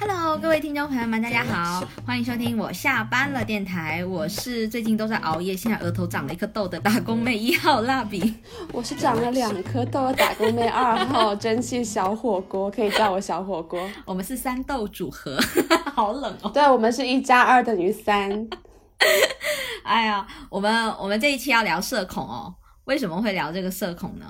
Hello，各位听众朋友们，大家好，欢迎收听我下班了电台。我是最近都在熬夜，现在额头长了一颗痘的打工妹一号蜡笔。我是长了两颗痘的打工妹二号蒸汽小火锅，可以叫我小火锅。我们是三豆组合，好冷哦。对，我们是一加二等于三。哎呀，我们我们这一期要聊社恐哦。为什么会聊这个社恐呢？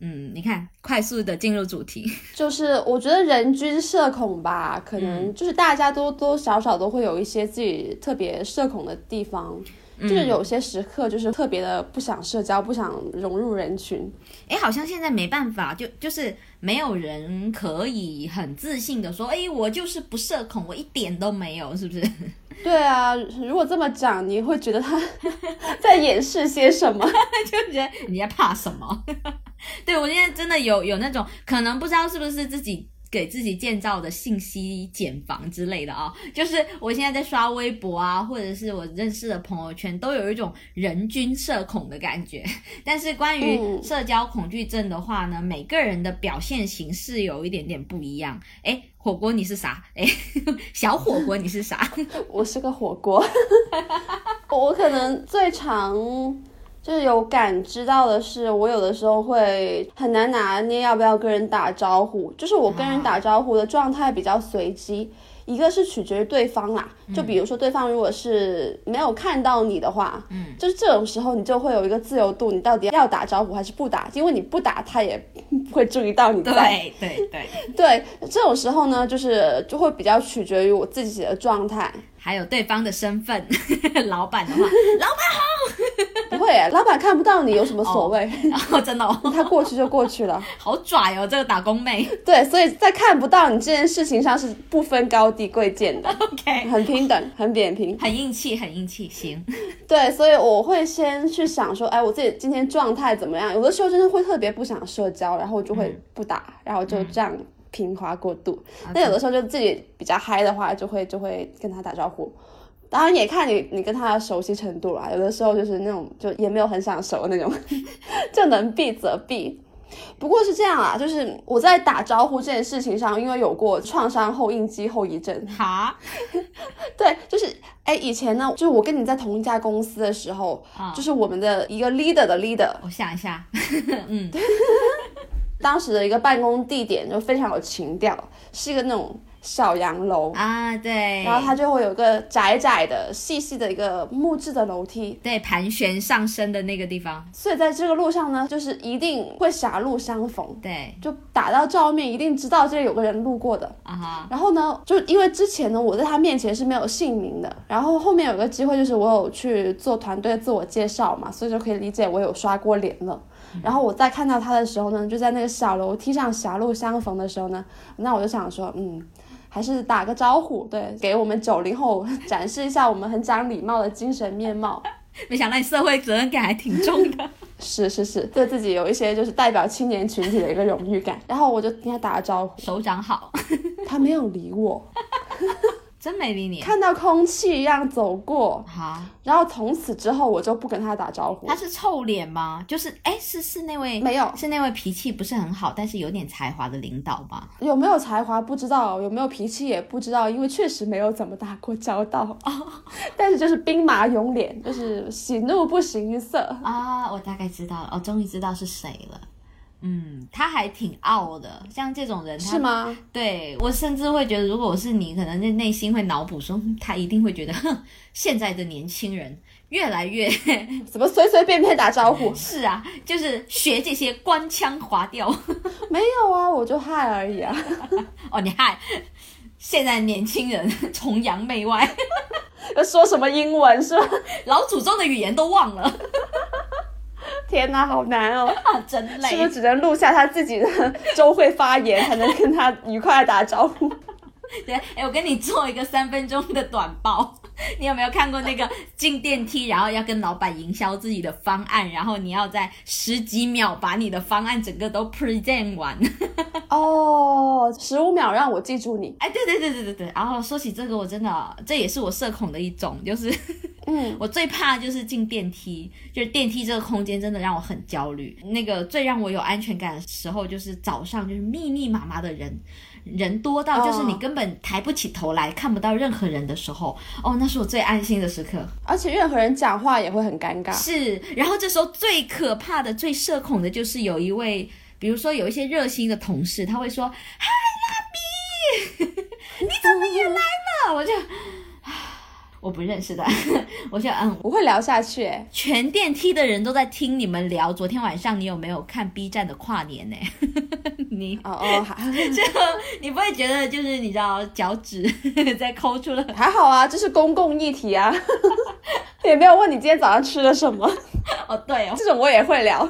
嗯，你看，快速的进入主题，就是我觉得人均社恐吧，可能就是大家多多少少都会有一些自己特别社恐的地方，就是有些时刻就是特别的不想社交，不想融入人群。哎，好像现在没办法，就就是没有人可以很自信的说，哎，我就是不社恐，我一点都没有，是不是？对啊，如果这么讲，你会觉得他 在掩饰些什么？就觉得你在怕什么？对我现在真的有有那种可能不知道是不是自己。给自己建造的信息茧房之类的啊，就是我现在在刷微博啊，或者是我认识的朋友圈，都有一种人均社恐的感觉。但是关于社交恐惧症的话呢，每个人的表现形式有一点点不一样。哎，火锅你是啥？哎，小火锅你是啥？我是个火锅，我可能最常。就是有感知到的是，我有的时候会很难拿捏要不要跟人打招呼。就是我跟人打招呼的状态比较随机，一个是取决于对方啦。就比如说对方如果是没有看到你的话，嗯，就是这种时候你就会有一个自由度，你到底要打招呼还是不打？因为你不打，他也不会注意到你在。对对对 对，这种时候呢，就是就会比较取决于我自己的状态。还有对方的身份，老板的话，老板好，不会，老板看不到你有什么所谓，哦，真的，他过去就过去了，好拽哦，这个打工妹，对，所以在看不到你这件事情上是不分高低贵贱的，OK，很平等，很扁平，很硬气，很硬气，行，对，所以我会先去想说，哎，我自己今天状态怎么样？有的时候真的会特别不想社交，然后就会不打，然后就这样。平滑过度，那有的时候就自己比较嗨的话，就会就会跟他打招呼。当然也看你你跟他的熟悉程度啦，有的时候就是那种就也没有很想熟那种，就能避则避。不过是这样啊，就是我在打招呼这件事情上，因为有过创伤后应激后遗症。哈，对，就是哎，以前呢，就是我跟你在同一家公司的时候，就是我们的一个 leader 的 leader。我想一下，嗯。当时的一个办公地点就非常有情调，是一个那种小洋楼。啊，对，然后它就会有个窄窄的、细细的一个木质的楼梯，对，盘旋上升的那个地方。所以在这个路上呢，就是一定会狭路相逢，对，就打到照面，一定知道这里有个人路过的。啊哈。然后呢，就因为之前呢，我在他面前是没有姓名的，然后后面有个机会，就是我有去做团队自我介绍嘛，所以就可以理解我有刷过脸了。然后我再看到他的时候呢，就在那个小楼梯上狭路相逢的时候呢，那我就想说，嗯，还是打个招呼，对，给我们九零后 展示一下我们很讲礼貌的精神面貌。没想到你社会责任感还挺重的。是是是，对自己有一些就是代表青年群体的一个荣誉感。然后我就跟他打个招呼，首长好。他没有理我。真没理你，看到空气一样走过，好，然后从此之后我就不跟他打招呼。他是臭脸吗？就是，哎，是是那位没有，是那位脾气不是很好，但是有点才华的领导吗？有没有才华不知道，有没有脾气也不知道，因为确实没有怎么打过交道。但是就是兵马俑脸，就是喜怒不形于色啊。我大概知道了，哦，终于知道是谁了。嗯，他还挺傲的，像这种人，是吗？对我甚至会觉得，如果我是你，可能在内心会脑补说，他一定会觉得，哼，现在的年轻人越来越 怎么随随便便打招呼？是啊，就是学这些官腔滑调。没有啊，我就嗨而已啊。哦，你嗨，现在年轻人崇洋媚外，要说什么英文是吧？老祖宗的语言都忘了。天哪，好难哦！啊真累，是不是只能录下他自己的周会发言，才能跟他愉快打招呼？对，哎，我跟你做一个三分钟的短报。你有没有看过那个进电梯，然后要跟老板营销自己的方案，然后你要在十几秒把你的方案整个都 present 完？哦，十五秒让我记住你。哎，对对对对对对。然后说起这个，我真的这也是我社恐的一种，就是嗯，我最怕就是进电梯，就是电梯这个空间真的让我很焦虑。那个最让我有安全感的时候，就是早上就是密密麻麻的人，人多到就是你哦根本抬不起头来，看不到任何人的时候，哦，那是我最安心的时刻。而且任何人讲话也会很尴尬。是，然后这时候最可怕的、最社恐的就是有一位，比如说有一些热心的同事，他会说：“嗨，蜡笔，你怎么也来了？”我就，我不认识的，我就嗯，我会聊下去、欸，全电梯的人都在听你们聊。昨天晚上你有没有看 B 站的跨年呢？你哦哦，还就你不会觉得就是你知道脚趾 在抠出了？还好啊，这是公共议题啊，也没有问你今天早上吃了什么，哦，对哦，这种我也会聊，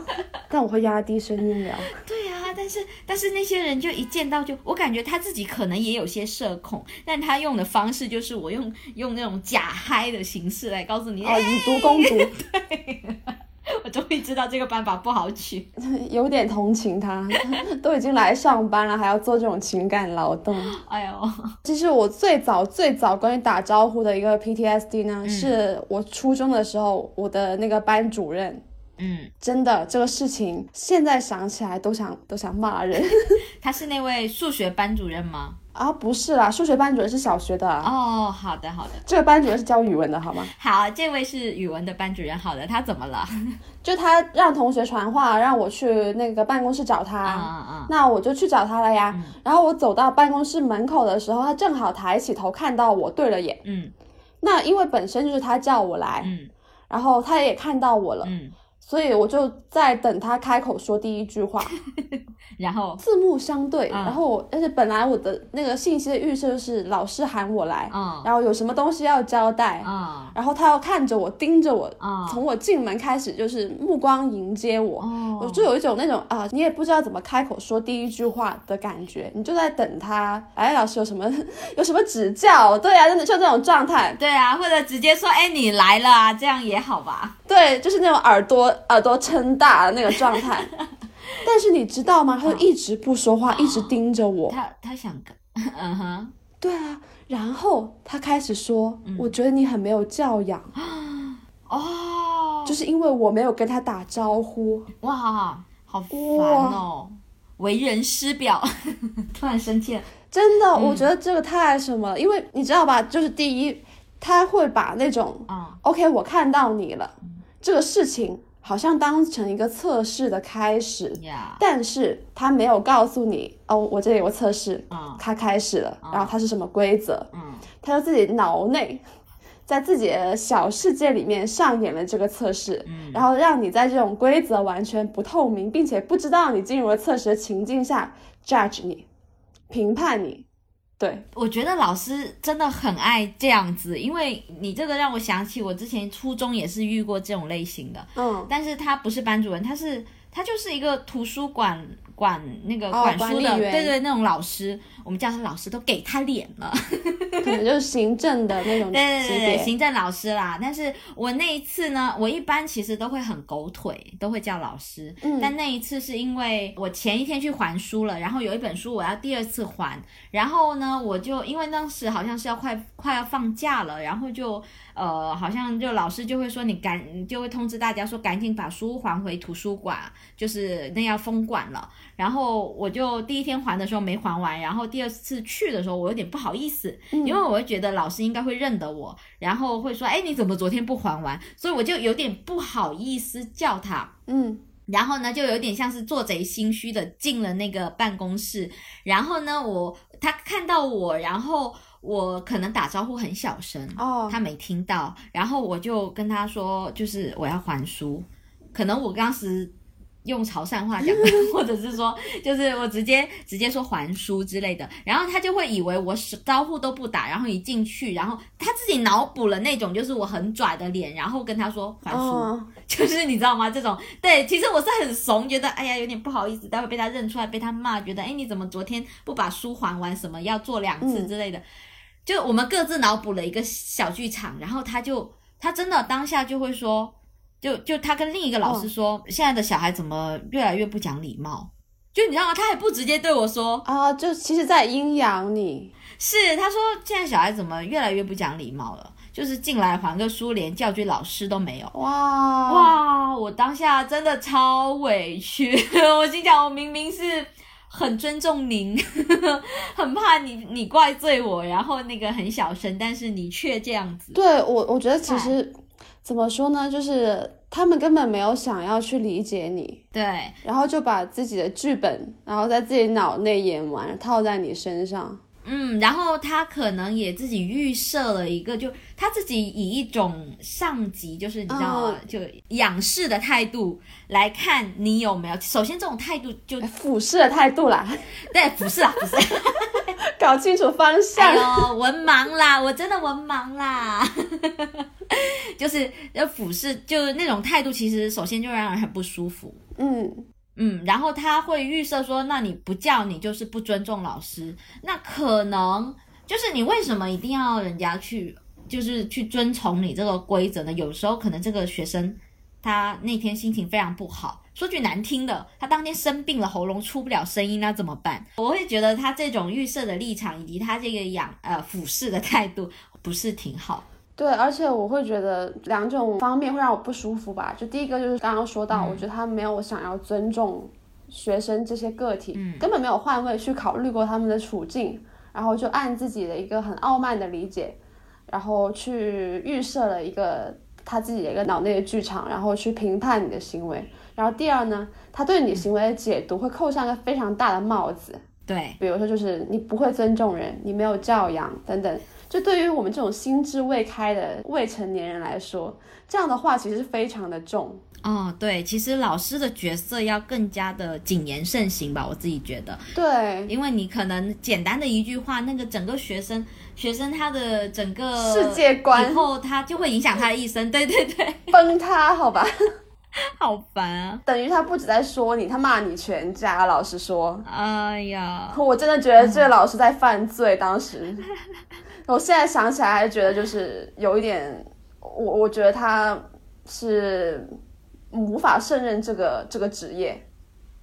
但我会压低声音聊。对啊，但是但是那些人就一见到就，我感觉他自己可能也有些社恐，但他用的方式就是我用用那种假嗨的形式来告诉你，哦，哎、以毒攻毒，对 我终于知道这个办法不好取。有点同情他，都已经来上班了，还要做这种情感劳动。哎呦，其实我最早最早关于打招呼的一个 PTSD 呢，是我初中的时候，我的那个班主任。嗯，真的，这个事情现在想起来都想都想骂人他是那位数学班主任吗？啊！不是啦，数学班主任是小学的啊，哦，好的好的，这个班主任是教语文的，好吗？好，这位是语文的班主任，好的，他怎么了？就他让同学传话，让我去那个办公室找他。啊啊那我就去找他了呀。嗯然后我走到办公室门口的时候，他正好抬起头看到我，对了眼。嗯那因为本身就是他叫我来，嗯然后他也看到我了，嗯，所以我就在等他开口说第一句话，然后四目相对。嗯然后我，但是本来我的那个信息的预设就是老师喊我来，嗯然后有什么东西要交代，嗯然后他要看着我，盯着我，嗯，从我进门开始就是目光迎接我。哦，我就有一种那种啊，你也不知道怎么开口说第一句话的感觉，你就在等他。哎，老师有什么 有什么指教？对啊，真的就这种状态。对啊，或者直接说，哎，你来了啊，这样也好吧？对，就是那种耳朵耳朵撑大的那个状态。但是你知道吗？他就一直不说话，一直盯着我。他他想跟，嗯哼，对啊，然后他开始说：“我觉得你很没有教养，哦，就是因为我没有跟他打招呼。哇，好烦哦，为人师表，突然生气了。”真的，我觉得这个太什么了，因为你知道吧？就是第一，他会把那种嗯 OK，我看到你了，这个事情好像当成一个测试的开始，呀，但是他没有告诉你哦，我这里有个测试，嗯。它开始了，然后它是什么规则，嗯。他就自己脑内。在自己的小世界里面上演了这个测试，嗯。然后让你在这种规则完全不透明，并且不知道你进入了测试的情境下 judge 你，评判你，对，我觉得老师真的很爱这样子，因为你这个让我想起我之前初中也是遇过这种类型的，嗯，但是他不是班主任，他是他就是一个图书馆管那个哦管书的，对对，那种老师，我们叫他老师，都给他脸了。可能就是行政的那种 对对对行政老师啦。但是我那一次呢，我一般其实都会很狗腿，都会叫老师。嗯但那一次是因为我前一天去还书了，然后有一本书我要第二次还，然后呢，我就因为当时好像是要快快要放假了，然后就呃，好像就老师就会说你赶，就会通知大家说赶紧把书还回图书馆，就是那要封馆了。然后我就第一天还的时候没还完，然后第二次去的时候我有点不好意思，嗯因为我会觉得老师应该会认得我，然后会说，哎，你怎么昨天不还完？所以我就有点不好意思叫他。嗯然后呢，就有点像是做贼心虚的进了那个办公室。然后呢，我他看到我，然后我可能打招呼很小声，哦，他没听到。然后我就跟他说，就是我要还书。可能我当时用潮汕话讲的，或者是说，就是我直接直接说还书之类的，然后他就会以为我是招呼都不打，然后一进去，然后他自己脑补了那种就是我很拽的脸，然后跟他说还书。哦，就是你知道吗？这种对，其实我是很怂，觉得哎呀有点不好意思，待会被他认出来，被他骂，觉得哎你怎么昨天不把书还完，什么要做两次嗯之类的，就我们各自脑补了一个小剧场，然后他就他真的当下就会说，就就他跟另一个老师说，现在的小孩怎么越来越不讲礼貌。就你知道吗？他还不直接对我说，啊，就其实在阴阳你，是他说现在小孩怎么越来越不讲礼貌了？就是进来还个书，连教具老师都没有。哇哇！我当下真的超委屈，我心想，我明明是很尊重您，很怕你你怪罪我，然后那个很小声，但是你却这样子。对我，我觉得其实怎么说呢，就是他们根本没有想要去理解你，对，然后就把自己的剧本，然后在自己脑内演完，套在你身上。嗯，然后他可能也自己预设了一个，就他自己以一种上级，就是你知道，嗯就仰视的态度来看你有没有。首先，这种态度就俯视的态度啦，对，俯视啊，俯视。搞清楚方哎向。呦，文盲啦，我真的文盲啦，就是要俯视，就是那种态度，其实首先就让人很不舒服。嗯，嗯，然后他会预设说，那你不叫你就是不尊重老师，那可能就是你为什么一定要人家去，就是去遵从你这个规则呢？有时候可能这个学生他那天心情非常不好，说句难听的，他当天生病了，喉咙出不了声音，那怎么办？我会觉得他这种预设的立场以及他这个仰呃俯视的态度不是挺好。对，而且我会觉得两种方面会让我不舒服吧。就第一个就是刚刚说到，我觉得他没有想要尊重学生这些个体，根本没有换位去考虑过他们的处境，然后就按自己的一个很傲慢的理解，然后去预设了一个他自己的一个脑内的剧场，然后去评判你的行为。然后第二呢，他对你行为的解读会扣上一个非常大的帽子，对，比如说就是你不会尊重人，你没有教养等等。就对于我们这种心智未开的未成年人来说，这样的话其实非常的重。哦，对，其实老师的角色要更加的谨言慎行吧，我自己觉得。对，因为你可能简单的一句话，那个整个学生学生他的整个世界观以后他就会影响他的一生。对对对，崩塌，好吧？好烦啊！等于他不止在说你，他骂你全家。老实说，哎呀，我真的觉得这个老师在犯罪。当时，我现在想起来还觉得就是有一点，我我觉得他是无法胜任这个这个职业。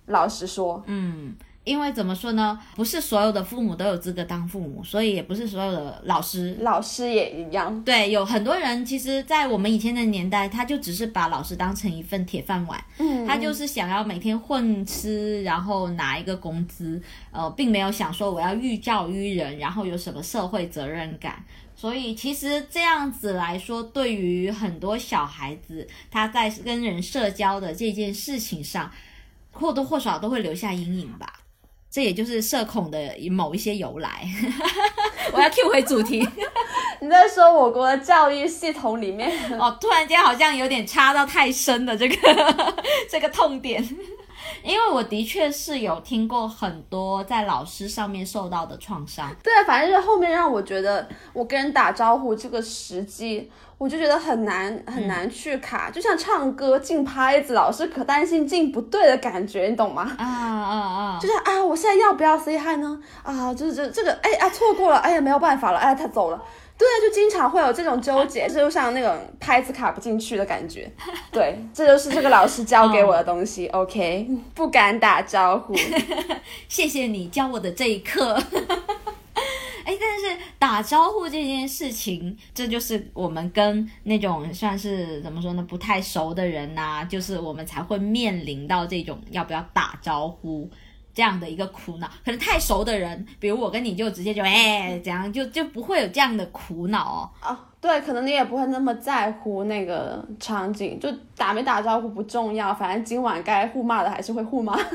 老实说，嗯。因为怎么说呢？不是所有的父母都有资格当父母，所以也不是所有的老师。老师也一样。对，有很多人其实，在我们以前的年代，他就只是把老师当成一份铁饭碗，嗯，他就是想要每天混吃，然后拿一个工资，呃，并没有想说我要寓教于人，然后有什么社会责任感。所以其实这样子来说，对于很多小孩子，他在跟人社交的这件事情上，或多或少都会留下阴影吧。这也就是社恐的某一些由来。我要 Q 回主题。你在说我国的教育系统里面哦，突然间好像有点插到太深的这个 这个痛点。因为我的确是有听过很多在老师上面受到的创伤。对啊，反正就是后面让我觉得我跟人打招呼这个时机，我就觉得很难很难去卡，就像唱歌进拍子，老师可担心进不对的感觉，你懂吗？啊啊啊！就是啊，我现在要不要 say hi 呢？啊，就是这这个，哎啊，错过了，哎呀，没有办法了，哎，他走了。对，就经常会有这种纠结，这 就像那种拍子卡不进去的感觉。对，这就是这个老师教给我的东西。OK，不敢打招呼。谢谢你教我的这一课。哎，但是打招呼这件事情，这就是我们跟那种算是怎么说呢，不太熟的人呐、就是我们才会面临到这种要不要打招呼这样的一个苦恼。可能太熟的人，比如我跟你就直接就哎怎样，就就不会有这样的苦恼哦。哦，对，可能你也不会那么在乎那个场景，就打没打招呼不重要，反正今晚该互骂的还是会互骂。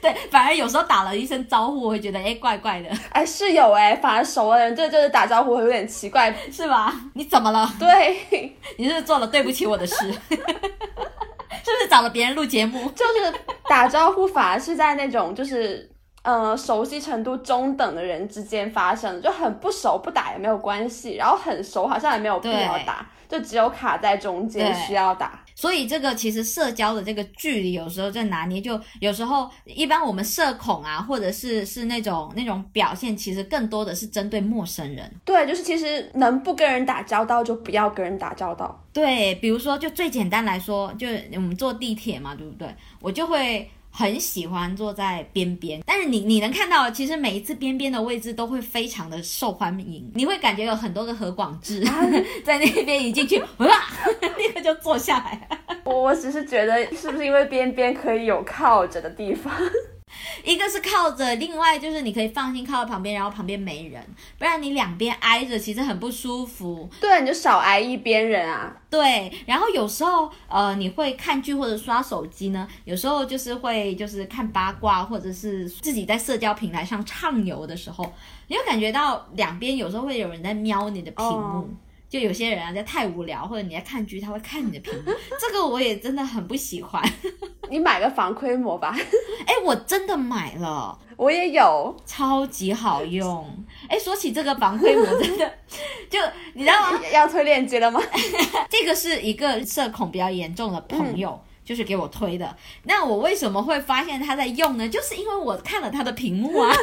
对，反而有时候打了一声招呼，我会觉得哎怪怪的，哎，是有哎，反而熟的人这就是打招呼会有点奇怪。是吧？你怎么了？对，你是做了对不起我的事？是不是找了别人录节目？就是打招呼反而是在那种就是呃熟悉程度中等的人之间发生的，就很不熟不打也没有关系，然后很熟好像也没有必要打，就只有卡在中间需要打。所以这个其实社交的这个距离，有时候在拿捏，就有时候一般我们社恐啊，或者是是那种那种表现，其实更多的是针对陌生人。对，就是其实能不跟人打交道就不要跟人打交道。对，比如说就最简单来说，就我们坐地铁嘛，对不对？我就会很喜欢坐在边边，但是你你能看到，其实每一次边边的位置都会非常的受欢迎，你会感觉有很多个何广智 在那边一进去，哇，立刻就坐下来。我我只是觉得，是不是因为边边可以有靠着的地方？一个是靠着，另外就是你可以放心靠在旁边，然后旁边没人，不然你两边挨着其实很不舒服。对，你就少挨一边人啊。对，然后有时候呃你会看剧或者刷手机呢，有时候就是会就是看八卦，或者是自己在社交平台上畅游的时候，你会感觉到两边有时候会有人在瞄你的屏幕。就有些人啊，在太无聊，或者你在看剧，他会看你的屏幕，这个我也真的很不喜欢。你买个防窥膜吧。哎，我真的买了，我也有，超级好用。哎，说起这个防窥膜，真的，就你知道吗？要推链接了吗？这个是一个社恐比较严重的朋友，就是给我推的。那我为什么会发现他在用呢？就是因为我看了他的屏幕啊。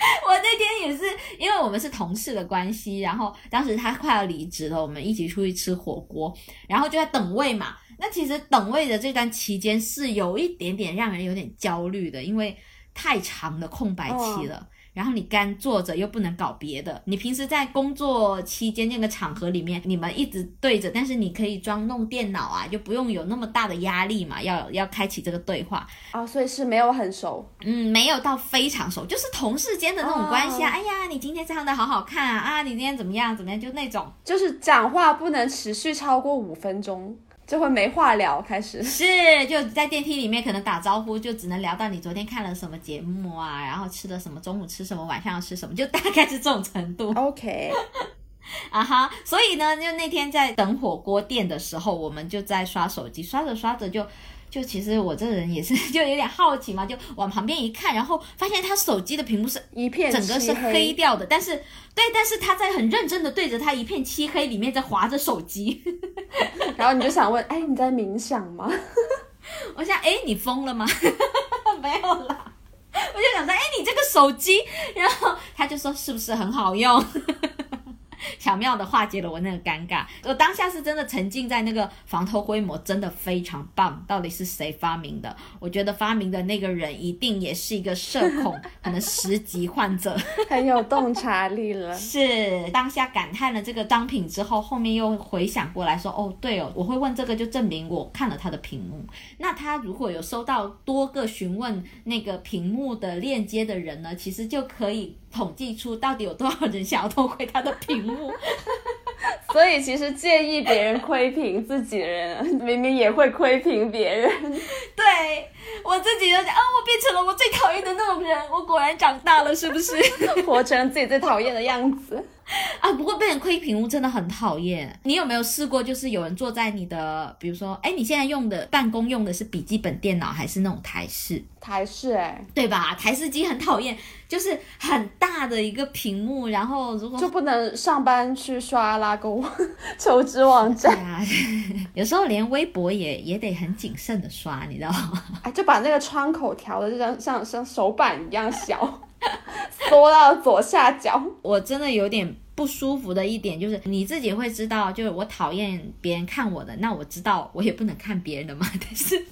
我那天也是，因为我们是同事的关系，然后当时他快要离职了，我们一起出去吃火锅，然后就在等位嘛。那其实等位的这段期间是有一点点让人有点焦虑的，因为太长的空白期了。然后你干坐着又不能搞别的，你平时在工作期间那个场合里面，你们一直对着，但是你可以装弄电脑啊，就不用有那么大的压力嘛，要要开启这个对话哦，所以是没有很熟，嗯，没有到非常熟，就是同事间的那种关系啊。哎呀，你今天唱的好好看啊，啊，你今天怎么样怎么样，就那种，就是讲话不能持续超过五分钟。就会没话聊，开始 是就在电梯里面，可能打招呼就只能聊到你昨天看了什么节目啊，然后吃的什么，中午吃什么，晚上要吃什么，就大概是这种程度。OK，啊哈，所以呢，就那天在等火锅店的时候，我们就在刷手机，刷着刷着就。就其实我这人也是，就有点好奇嘛，就往旁边一看，然后发现他手机的屏幕是一片整个是黑掉的，但是对，但是他在很认真的对着他一片漆黑里面在划着手机，然后你就想问，哎，你在冥想吗？我想，哎，你疯了吗？没有啦，我就想说，哎，你这个手机，然后他就说是不是很好用？巧妙的化解了我那个尴尬，我当下是真的沉浸在那个防偷窥膜，真的非常棒。到底是谁发明的？我觉得发明的那个人一定也是一个社恐，可能十级患者，很有洞察力了。是当下感叹了这个商品之后，后面又回想过来说，哦，对哦，我会问这个，就证明我看了他的屏幕。那他如果有收到多个询问那个屏幕的链接的人呢，其实就可以。统计出到底有多少人想要偷窥他的屏幕，所以其实介意别人窥屏自己的人，明明也会窥屏别人。对我自己就讲啊，我变成了我最讨厌的那种人，我果然长大了，是不是？活成自己最讨厌的样子。啊，不过被人窥屏幕真的很讨厌。你有没有试过，就是有人坐在你的，比如说，哎，你现在用的办公用的是笔记本电脑还是那种台式？台式，哎，对吧？台式机很讨厌，就是很大的一个屏幕，然后如果就不能上班去刷拉勾 求职网站啊，有时候连微博也也得很谨慎的刷，你知道吗？哎，就把那个窗口调的就像像像手板一样小。缩到左下角，我真的有点不舒服的一点就是，你自己会知道，就是我讨厌别人看我的，那我知道我也不能看别人的嘛。但是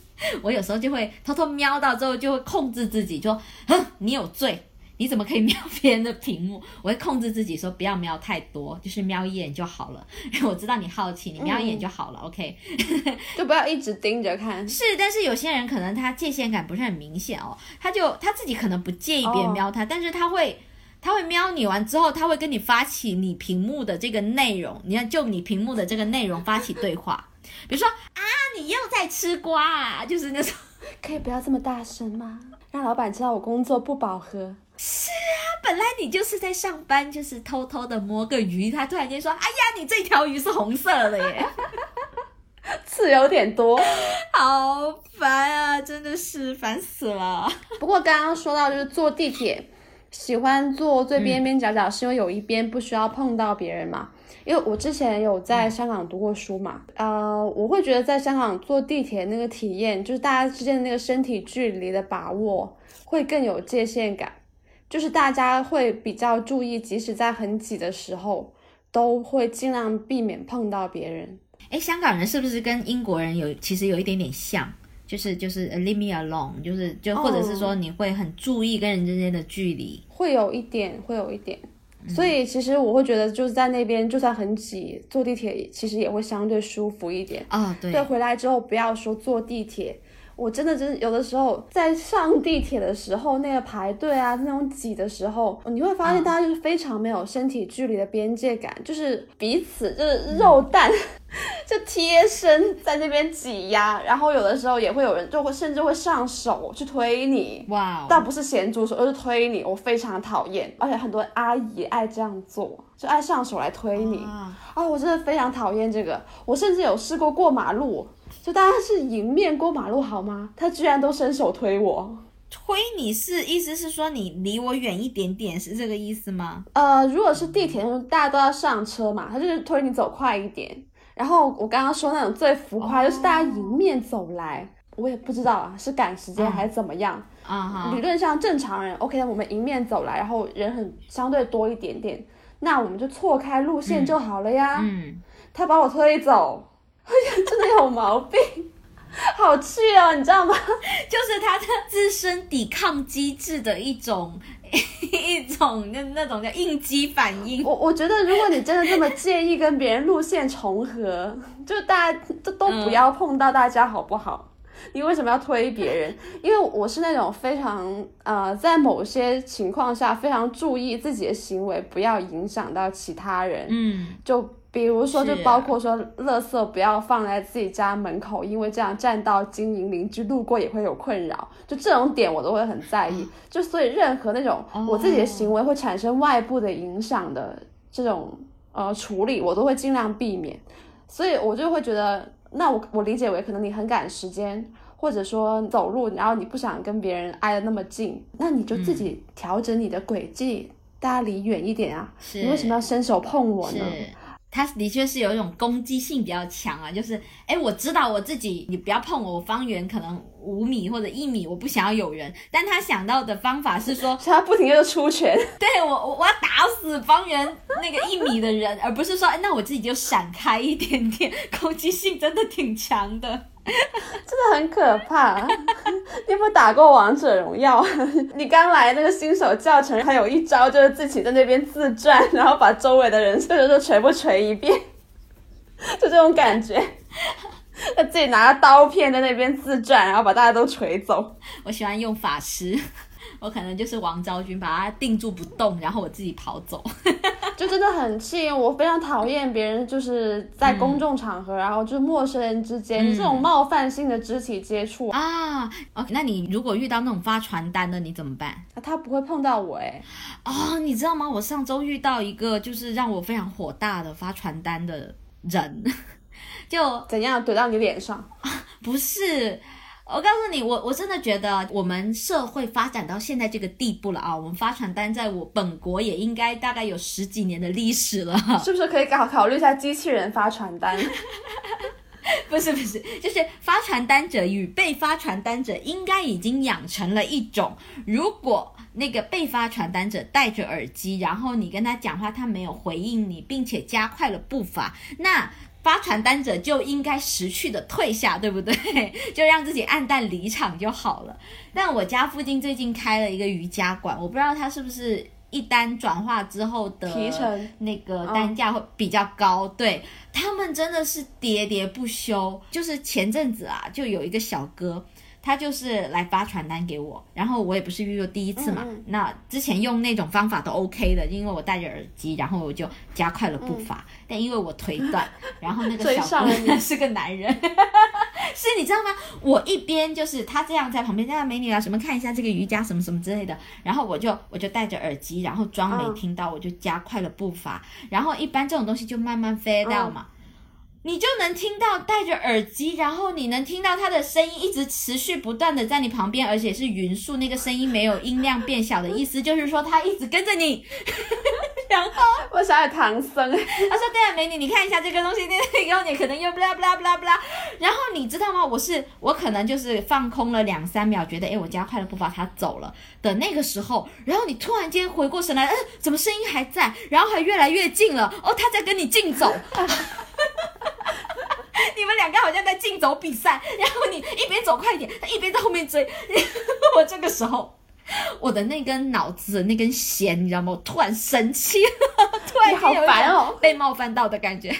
我有时候就会偷偷瞄到之后，就会控制自己，说，哼，你有罪。你怎么可以瞄别人的屏幕？我会控制自己说不要瞄太多，就是瞄一眼就好了。因 为我知道你好奇，你瞄一眼就好了。OK，就不要一直盯着看。是，但是有些人可能他界限感不是很明显哦，他就他自己可能不介意别人瞄他，但是他会他会瞄你完之后，他会跟你发起你屏幕的这个内容，你要就你屏幕的这个内容发起对话，比如说啊，你又在吃瓜啊，就是那种，可以不要这么大声吗？让老板知道我工作不饱和。是啊，本来你就是在上班，就是偷偷的摸个鱼，他突然间说：“哎呀，你这条鱼是红色的耶，刺有点多，好烦啊，真的是烦死了。”不过刚刚说到就是坐地铁，喜欢坐最边边角角，是因为有一边不需要碰到别人嘛。因为我之前有在香港读过书嘛，呃，我会觉得在香港坐地铁那个体验，就是大家之间的那个身体距离的把握会更有界限感。就是大家会比较注意，即使在很挤的时候，都会尽量避免碰到别人。哎，香港人是不是跟英国人有其实有一点点像？就是就是 leave me alone，就是就或者是说你会很注意跟人之间的距离。会有一点，会有一点。所以其实我会觉得就是在那边，就算很挤，坐地铁其实也会相对舒服一点。啊、对，对，回来之后不要说坐地铁，我真的真的有的时候在上地铁的时候，那个排队啊，那种挤的时候，你会发现大家就是非常没有身体距离的边界感，就是彼此就是肉蛋。就贴身在那边挤压，然后有的时候也会有人就会甚至会上手去推你，哇、哦，倒不是咸猪手，而是推你，我非常讨厌，而且很多阿姨爱这样做，就爱上手来推你。啊。啊，我真的非常讨厌这个。我甚至有试过过马路，就大家是迎面过马路好吗？他居然都伸手推我。推你是意思是说你离我远一点点，是这个意思吗？呃，如果是地铁，大家都要上车嘛，他就是推你走快一点。然后我刚刚说那种最浮夸，就是大家迎面走来，我也不知道啊，是赶时间还是怎么样。啊哈，理论上正常人，OK，我们迎面走来，然后人很相对多一点点，那我们就错开路线就好了呀。嗯，他把我推走，哎呀，真的有毛病，好气哦，你知道吗？就是他的自身抵抗机制的一种 一种那那种叫应激反应。我我觉得，如果你真的这么介意跟别人路线重合，就大家都都不要碰到大家，好不好？你为什么要推别人？因为我是那种非常呃，在某些情况下非常注意自己的行为，不要影响到其他人。嗯，就比如说，就包括说，垃圾不要放在自己家门口，因为这样占到经营邻居路过也会有困扰。就这种点我都会很在意。就所以任何那种我自己的行为会产生外部的影响的这种呃处理，我都会尽量避免。所以我就会觉得，那我我理解为可能你很赶时间，或者说走路，然后你不想跟别人挨得那么近，那你就自己调整你的轨迹，大家离远一点啊。你为什么要伸手碰我呢？是，他的确是有一种攻击性比较强啊，就是哎，我知道我自己，你不要碰我，我方圆可能五米或者一米，我不想要有人。但他想到的方法是说，所以他不停的出拳，对我我我要打死方圆那个一米的人，而不是说，哎，那我自己就闪开一点点，攻击性真的挺强的。真的很可怕。你有没有打过王者荣耀？你刚来那个新手教程，还有一招就是自己在那边自转，然后把周围的人就是说锤不锤一遍，就这种感觉。他自己拿着刀片在那边自转，然后把大家都锤走。我喜欢用法师，我可能就是王昭君，把他定住不动，然后我自己跑走。就真的很气，我非常讨厌别人就是在公众场合，然后就是陌生人之间、嗯这种冒犯性的肢体接触，啊，OK，那你如果遇到那种发传单的，你怎么办？他不会碰到我哎、哦，你知道吗？我上周遇到一个就是让我非常火大的发传单的人，就怎样怼到你脸上？不是。我告诉你，我我真的觉得我们社会发展到现在这个地步了啊！我们发传单在我本国也应该大概有十几年的历史了。是不是可以考考虑一下机器人发传单？不是不是，就是发传单者与被发传单者应该已经养成了一种，如果那个被发传单者戴着耳机，然后你跟他讲话，他没有回应你，并且加快了步伐，那。发传单者就应该识趣的退下，对不对？就让自己暗淡离场就好了。但我家附近最近开了一个瑜伽馆，我不知道它是不是一单转化之后的提成那个单价会比较高，对他们真的是喋喋不休。就是前阵子啊，就有一个小哥。他就是来发传单给我，然后我也不是遇到第一次嘛，那之前用那种方法都 OK 的，因为我戴着耳机，然后我就加快了步伐。但因为我腿短，然后那个小姑娘 是个男人，是你知道吗？我一边就是他这样在旁边，这样美女啊，什么看一下这个瑜伽什么什么之类的，然后我就我就戴着耳机，然后装没嗯听到，我就加快了步伐。然后一般这种东西就慢慢 fade out 嘛。你就能听到戴着耳机，然后你能听到他的声音一直持续不断的在你旁边，而且是匀速，那个声音没有音量变小的意思，就是说他一直跟着你。然后我想要唐僧，他说：“对啊，美女，你看一下这个东西，那个 然后你可能又不啦不啦不啦不啦。然后你知道吗？我是我可能就是放空了两三秒，觉得诶我加快了步伐，他走了的那个时候，然后你突然间回过神来，嗯，怎么声音还在？然后还越来越近了，哦，他在跟你竞走。”你你们两个好像在竞走比赛，然后你一边走快一点，他一边在后面追。我这个时候，我的那根脑子的那根弦，你知道吗？我突然生气，突然你好烦哦，被冒犯到的感觉。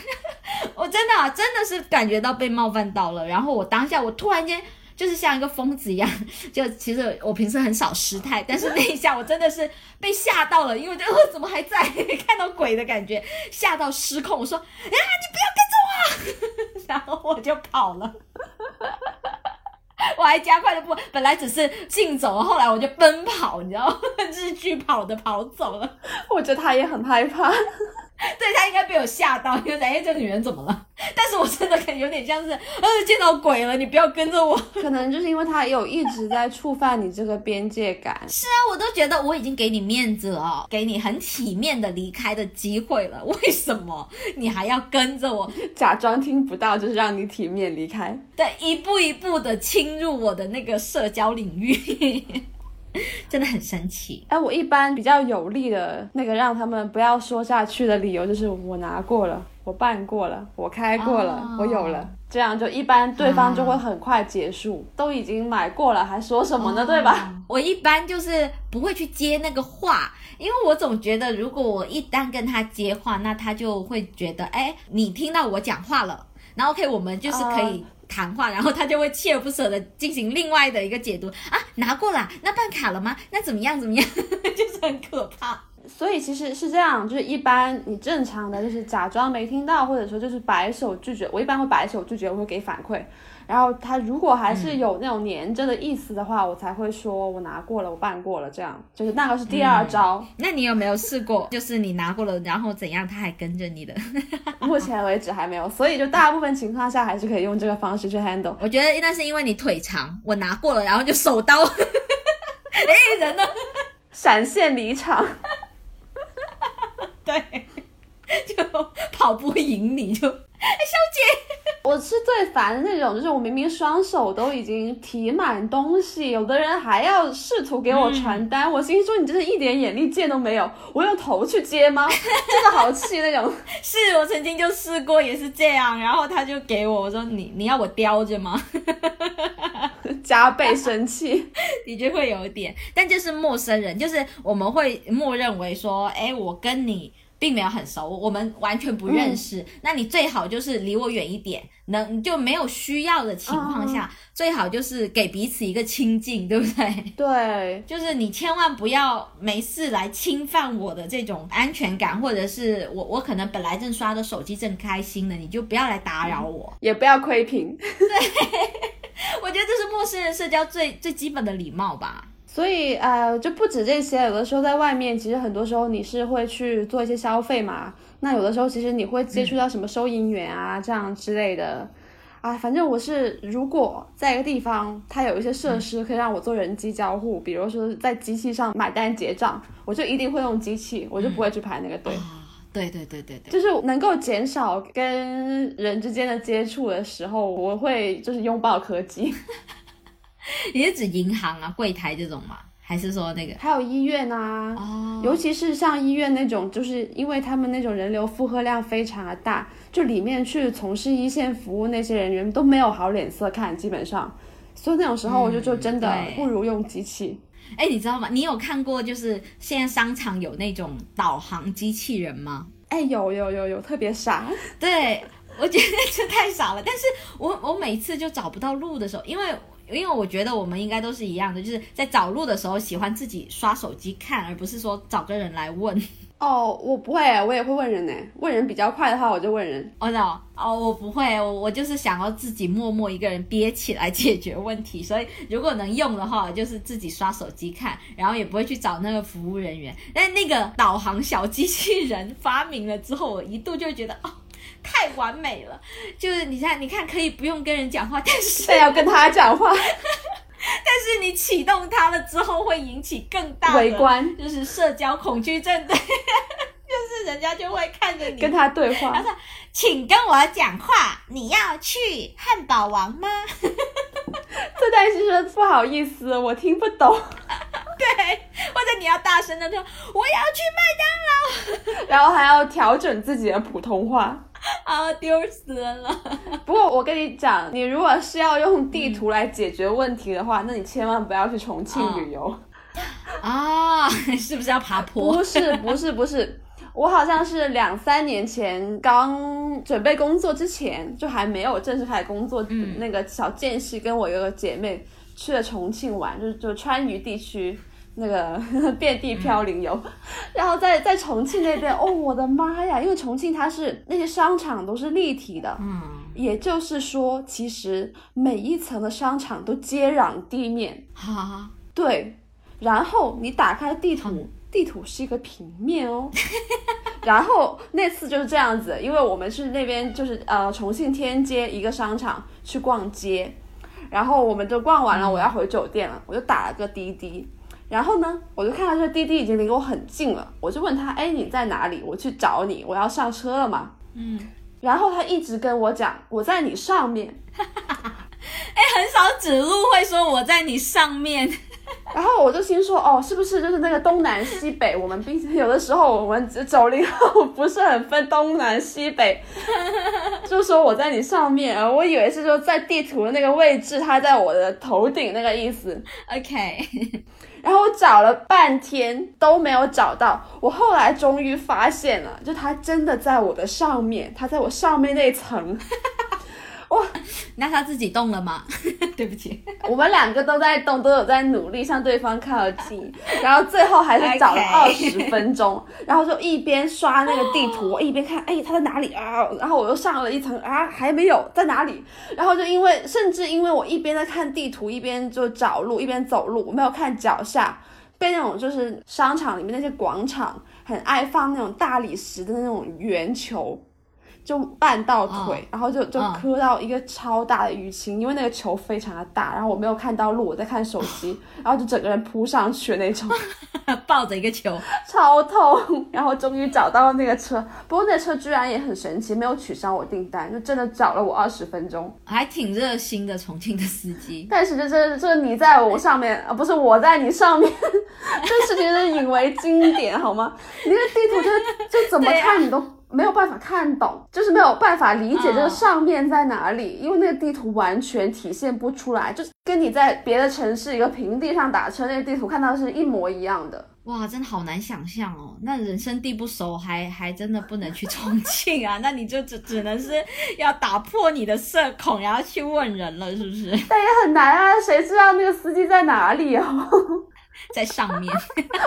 我真的啊，真的是感觉到被冒犯到了。然后我当下，我突然间。就是像一个疯子一样，就其实我平时很少失态，但是那一下我真的是被吓到了，因为就呃怎么还在 看到鬼的感觉，吓到失控。我说啊你不要跟着我，然后我就跑了，我还加快了步，本来只是竞走，后来我就奔跑，你知道吗？日剧跑的跑走了。我觉得他也很害怕。对他应该被我吓到，因为哎，这个女人怎么了？但是我真的感觉有点像是，呃，见到鬼了，你不要跟着我。可能就是因为他有一直在触犯你这个边界感。是啊，我都觉得我已经给你面子了，给你很体面的离开的机会了，为什么你还要跟着我？假装听不到，就是让你体面离开。对，一步一步的侵入我的那个社交领域。真的很神奇。哎，我一般比较有力的那个让他们不要说下去的理由就是我拿过了，我办过了，我开过了，我有了，这样就一般对方就会很快结束。都已经买过了，还说什么呢？对吧？我一般就是不会去接那个话，因为我总觉得如果我一旦跟他接话，那他就会觉得，哎，你听到我讲话了，然后 OK，我们就是可以。谈话，然后他就会锲而不舍的进行另外的一个解读啊，拿过了，那办卡了吗？那怎么样？怎么样？就是很可怕。所以其实是这样，就是一般你正常的就是假装没听到，或者说就是摆手拒绝。我一般会摆手拒绝，我会给反馈。然后他如果还是有那种黏着的意思的话，我才会说我拿过了，我办过了，这样就是那个是第二招。那你有没有试过，就是你拿过了，然后怎样他还跟着你的？目前为止还没有，所以就大部分情况下还是可以用这个方式去 handle。我觉得那是因为你腿长，我拿过了，然后就手刀，哎人呢？闪现离场。对，就跑步赢你就，哎，小姐。我是最烦的那种，就是我明明双手都已经提满东西，有的人还要试图给我传单，我心说你真是一点眼力见都没有，我用头去接吗？真的好气那种。是我曾经就试过也是这样，然后他就给我，我说你你要我叼着吗？加倍生气，的确会有点，但就是陌生人，就是我们会默认为说，哎，我跟你。并没有很熟，我们完全不认识。那你最好就是离我远一点，能就没有需要的情况下，最好就是给彼此一个亲近，对不对？对，就是你千万不要没事来侵犯我的这种安全感，或者是我我可能本来正刷着手机正开心的，你就不要来打扰我，也不要窥屏。对，我觉得这是陌生人社交最最基本的礼貌吧。所以呃，就不止这些，有的时候在外面，其实很多时候你是会去做一些消费嘛。那有的时候其实你会接触到什么收银员啊这样之类的，啊，反正我是如果在一个地方，它有一些设施可以让我做人机交互，比如说在机器上买单结账，我就一定会用机器，我就不会去排那个队。对对对对对，就是能够减少跟人之间的接触的时候，我会就是拥抱科技。你是指银行啊、柜台这种吗？还是说那个？还有医院啊，哦，尤其是像医院那种，就是因为他们那种人流负荷量非常的大，就里面去从事一线服务那些人员都没有好脸色看，基本上，所以那种时候我就就真的不如用机器。哎，你知道吗？你有看过就是现在商场有那种导航机器人吗？哎，有有有有，特别傻。对，我觉得这太傻了。但是我我每次就找不到路的时候，因为。因为我觉得我们应该都是一样的，就是在找路的时候喜欢自己刷手机看，而不是说找个人来问。哦，我不会，我也会问人呢。问人比较快的话，我就问人。哦，哦，我不会，我我就是想要自己默默一个人憋起来解决问题。所以如果能用的话，就是自己刷手机看，然后也不会去找那个服务人员。但那个导航小机器人发明了之后，我一度就觉得哦。太完美了，就是你看，你看可以不用跟人讲话，但是要跟他讲话。但是你启动它了之后，会引起更大的围观，就是社交恐惧症，对，就是人家就会看着你跟他对话。他说：“请跟我讲话，你要去汉堡王吗？” 这代是说不好意思，我听不懂。对，或者你要大声的说：“我要去麦当劳。”然后还要调整自己的普通话。啊，丢死人了！不过我跟你讲，你如果是要用地图来解决问题的话，那你千万不要去重庆旅游。啊，是不是要爬坡？不是，不是，不是。我好像是两三年前刚准备工作之前，就还没有正式开始工作，那个小间隙跟我有个姐妹去了重庆玩，就是就川渝地区那个 遍地飘零游，然后在在重庆那边，哦，我的妈呀！因为重庆它是那些商场都是立体的，嗯，也就是说，其实每一层的商场都接壤地面，哈，对，然后你打开地图。地图是一个平面哦，然后那次就是这样子，因为我们是那边就是呃重庆天街一个商场去逛街，然后我们就逛完了，我要回酒店了，我就打了个滴滴，然后呢，我就看到这个滴滴已经离我很近了，我就问他，哎，你在哪里？我去找你，我要上车了嘛。嗯，然后他一直跟我讲，我在你上面，哎，很少指路会说我在你上面。然后我就心说，哦，是不是就是那个东南西北？我们毕竟有的时候我们九零后不是很分东南西北，就说我在你上面，我以为是说在地图的那个位置，它在我的头顶那个意思。OK，然后我找了半天都没有找到，我后来终于发现了，就它真的在我的上面，它在我上面那层。哇，那他自己动了吗？对不起，我们两个都在动，都有在努力向对方靠近，然后最后还是找了二十分钟，然后就一边刷那个地图，一边看，哎，他在哪里啊？然后我又上了一层啊，还没有在哪里？然后就因为，甚至因为我一边在看地图，一边就找路，一边走路，我没有看脚下，被那种就是商场里面那些广场很爱放那种大理石的那种圆球。就绊到腿，然后就就磕到一个超大的淤青，因为那个球非常的大，然后我没有看到路，我在看手机，然后就整个人扑上去那种，抱着一个球，超痛，然后终于找到了那个车，不过那车居然也很神奇，没有取消我订单，就真的找了我二十分钟，还挺热心的重庆的司机。但是这这这你在我上面啊，不是我在你上面，这事情是引为经典好吗？你那个地图就就怎么看你都。没有办法看懂，就是没有办法理解这个上面在哪里，因为那个地图完全体现不出来，就是跟你在别的城市一个平地上打车那个地图看到是一模一样的。哇，真的好难想象哦！那人生地不熟，还 还真的不能去重庆啊？那你就只只能是要打破你的社恐，然后去问人了，是不是？但也很难啊，谁知道那个司机在哪里哦？在上面，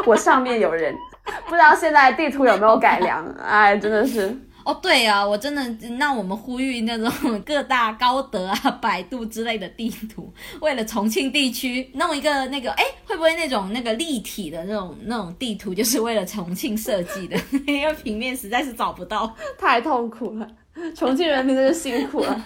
我上面有人。不知道现在地图有没有改良？哎，真的是哦，对啊，我真的，那我们呼吁那种各大高德啊、百度之类的地图，为了重庆地区弄一个那个，哎，会不会那种那个立体的那种那种地图，就是为了重庆设计的？因为平面实在是找不到，太痛苦了，重庆人民真是辛苦了。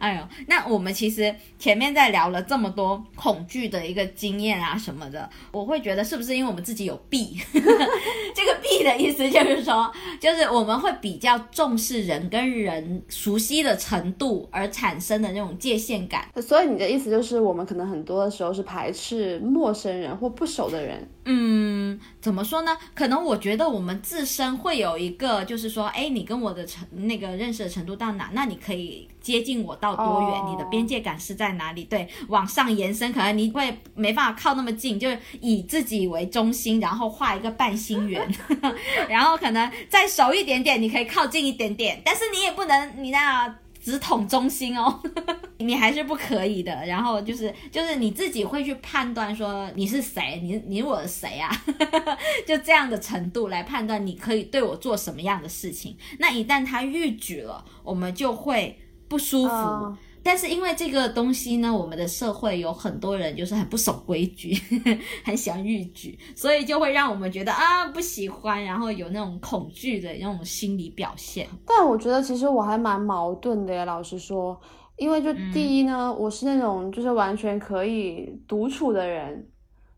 哎呦，那我们其实前面在聊了这么多恐惧的一个经验啊什么的，我会觉得是不是因为我们自己有弊？这个弊的意思就是说，就是我们会比较重视人跟人熟悉的程度而产生的那种界限感。所以你的意思就是，我们可能很多的时候是排斥陌生人或不熟的人。嗯，怎么说呢？可能我觉得我们自身会有一个，就是说，哎，你跟我的程那个认识的程度到哪，那你可以接近我到多远？你的边界感是在哪里？对，往上延伸，可能你会没办法靠那么近，就是以自己为中心，然后画一个半心圆，然后可能再熟一点点，你可以靠近一点点，但是你也不能你那。直捅中心哦，你还是不可以的。然后就是就是你自己会去判断说你是谁，你你我的谁啊？就这样的程度来判断你可以对我做什么样的事情。那一旦他逾矩了，我们就会不舒服。但是因为这个东西呢，我们的社会有很多人就是很不守规矩，很喜欢逾矩，所以就会让我们觉得啊不喜欢，然后有那种恐惧的那种心理表现。但我觉得其实我还蛮矛盾的呀，老实说，因为就第一呢，我是那种就是完全可以独处的人，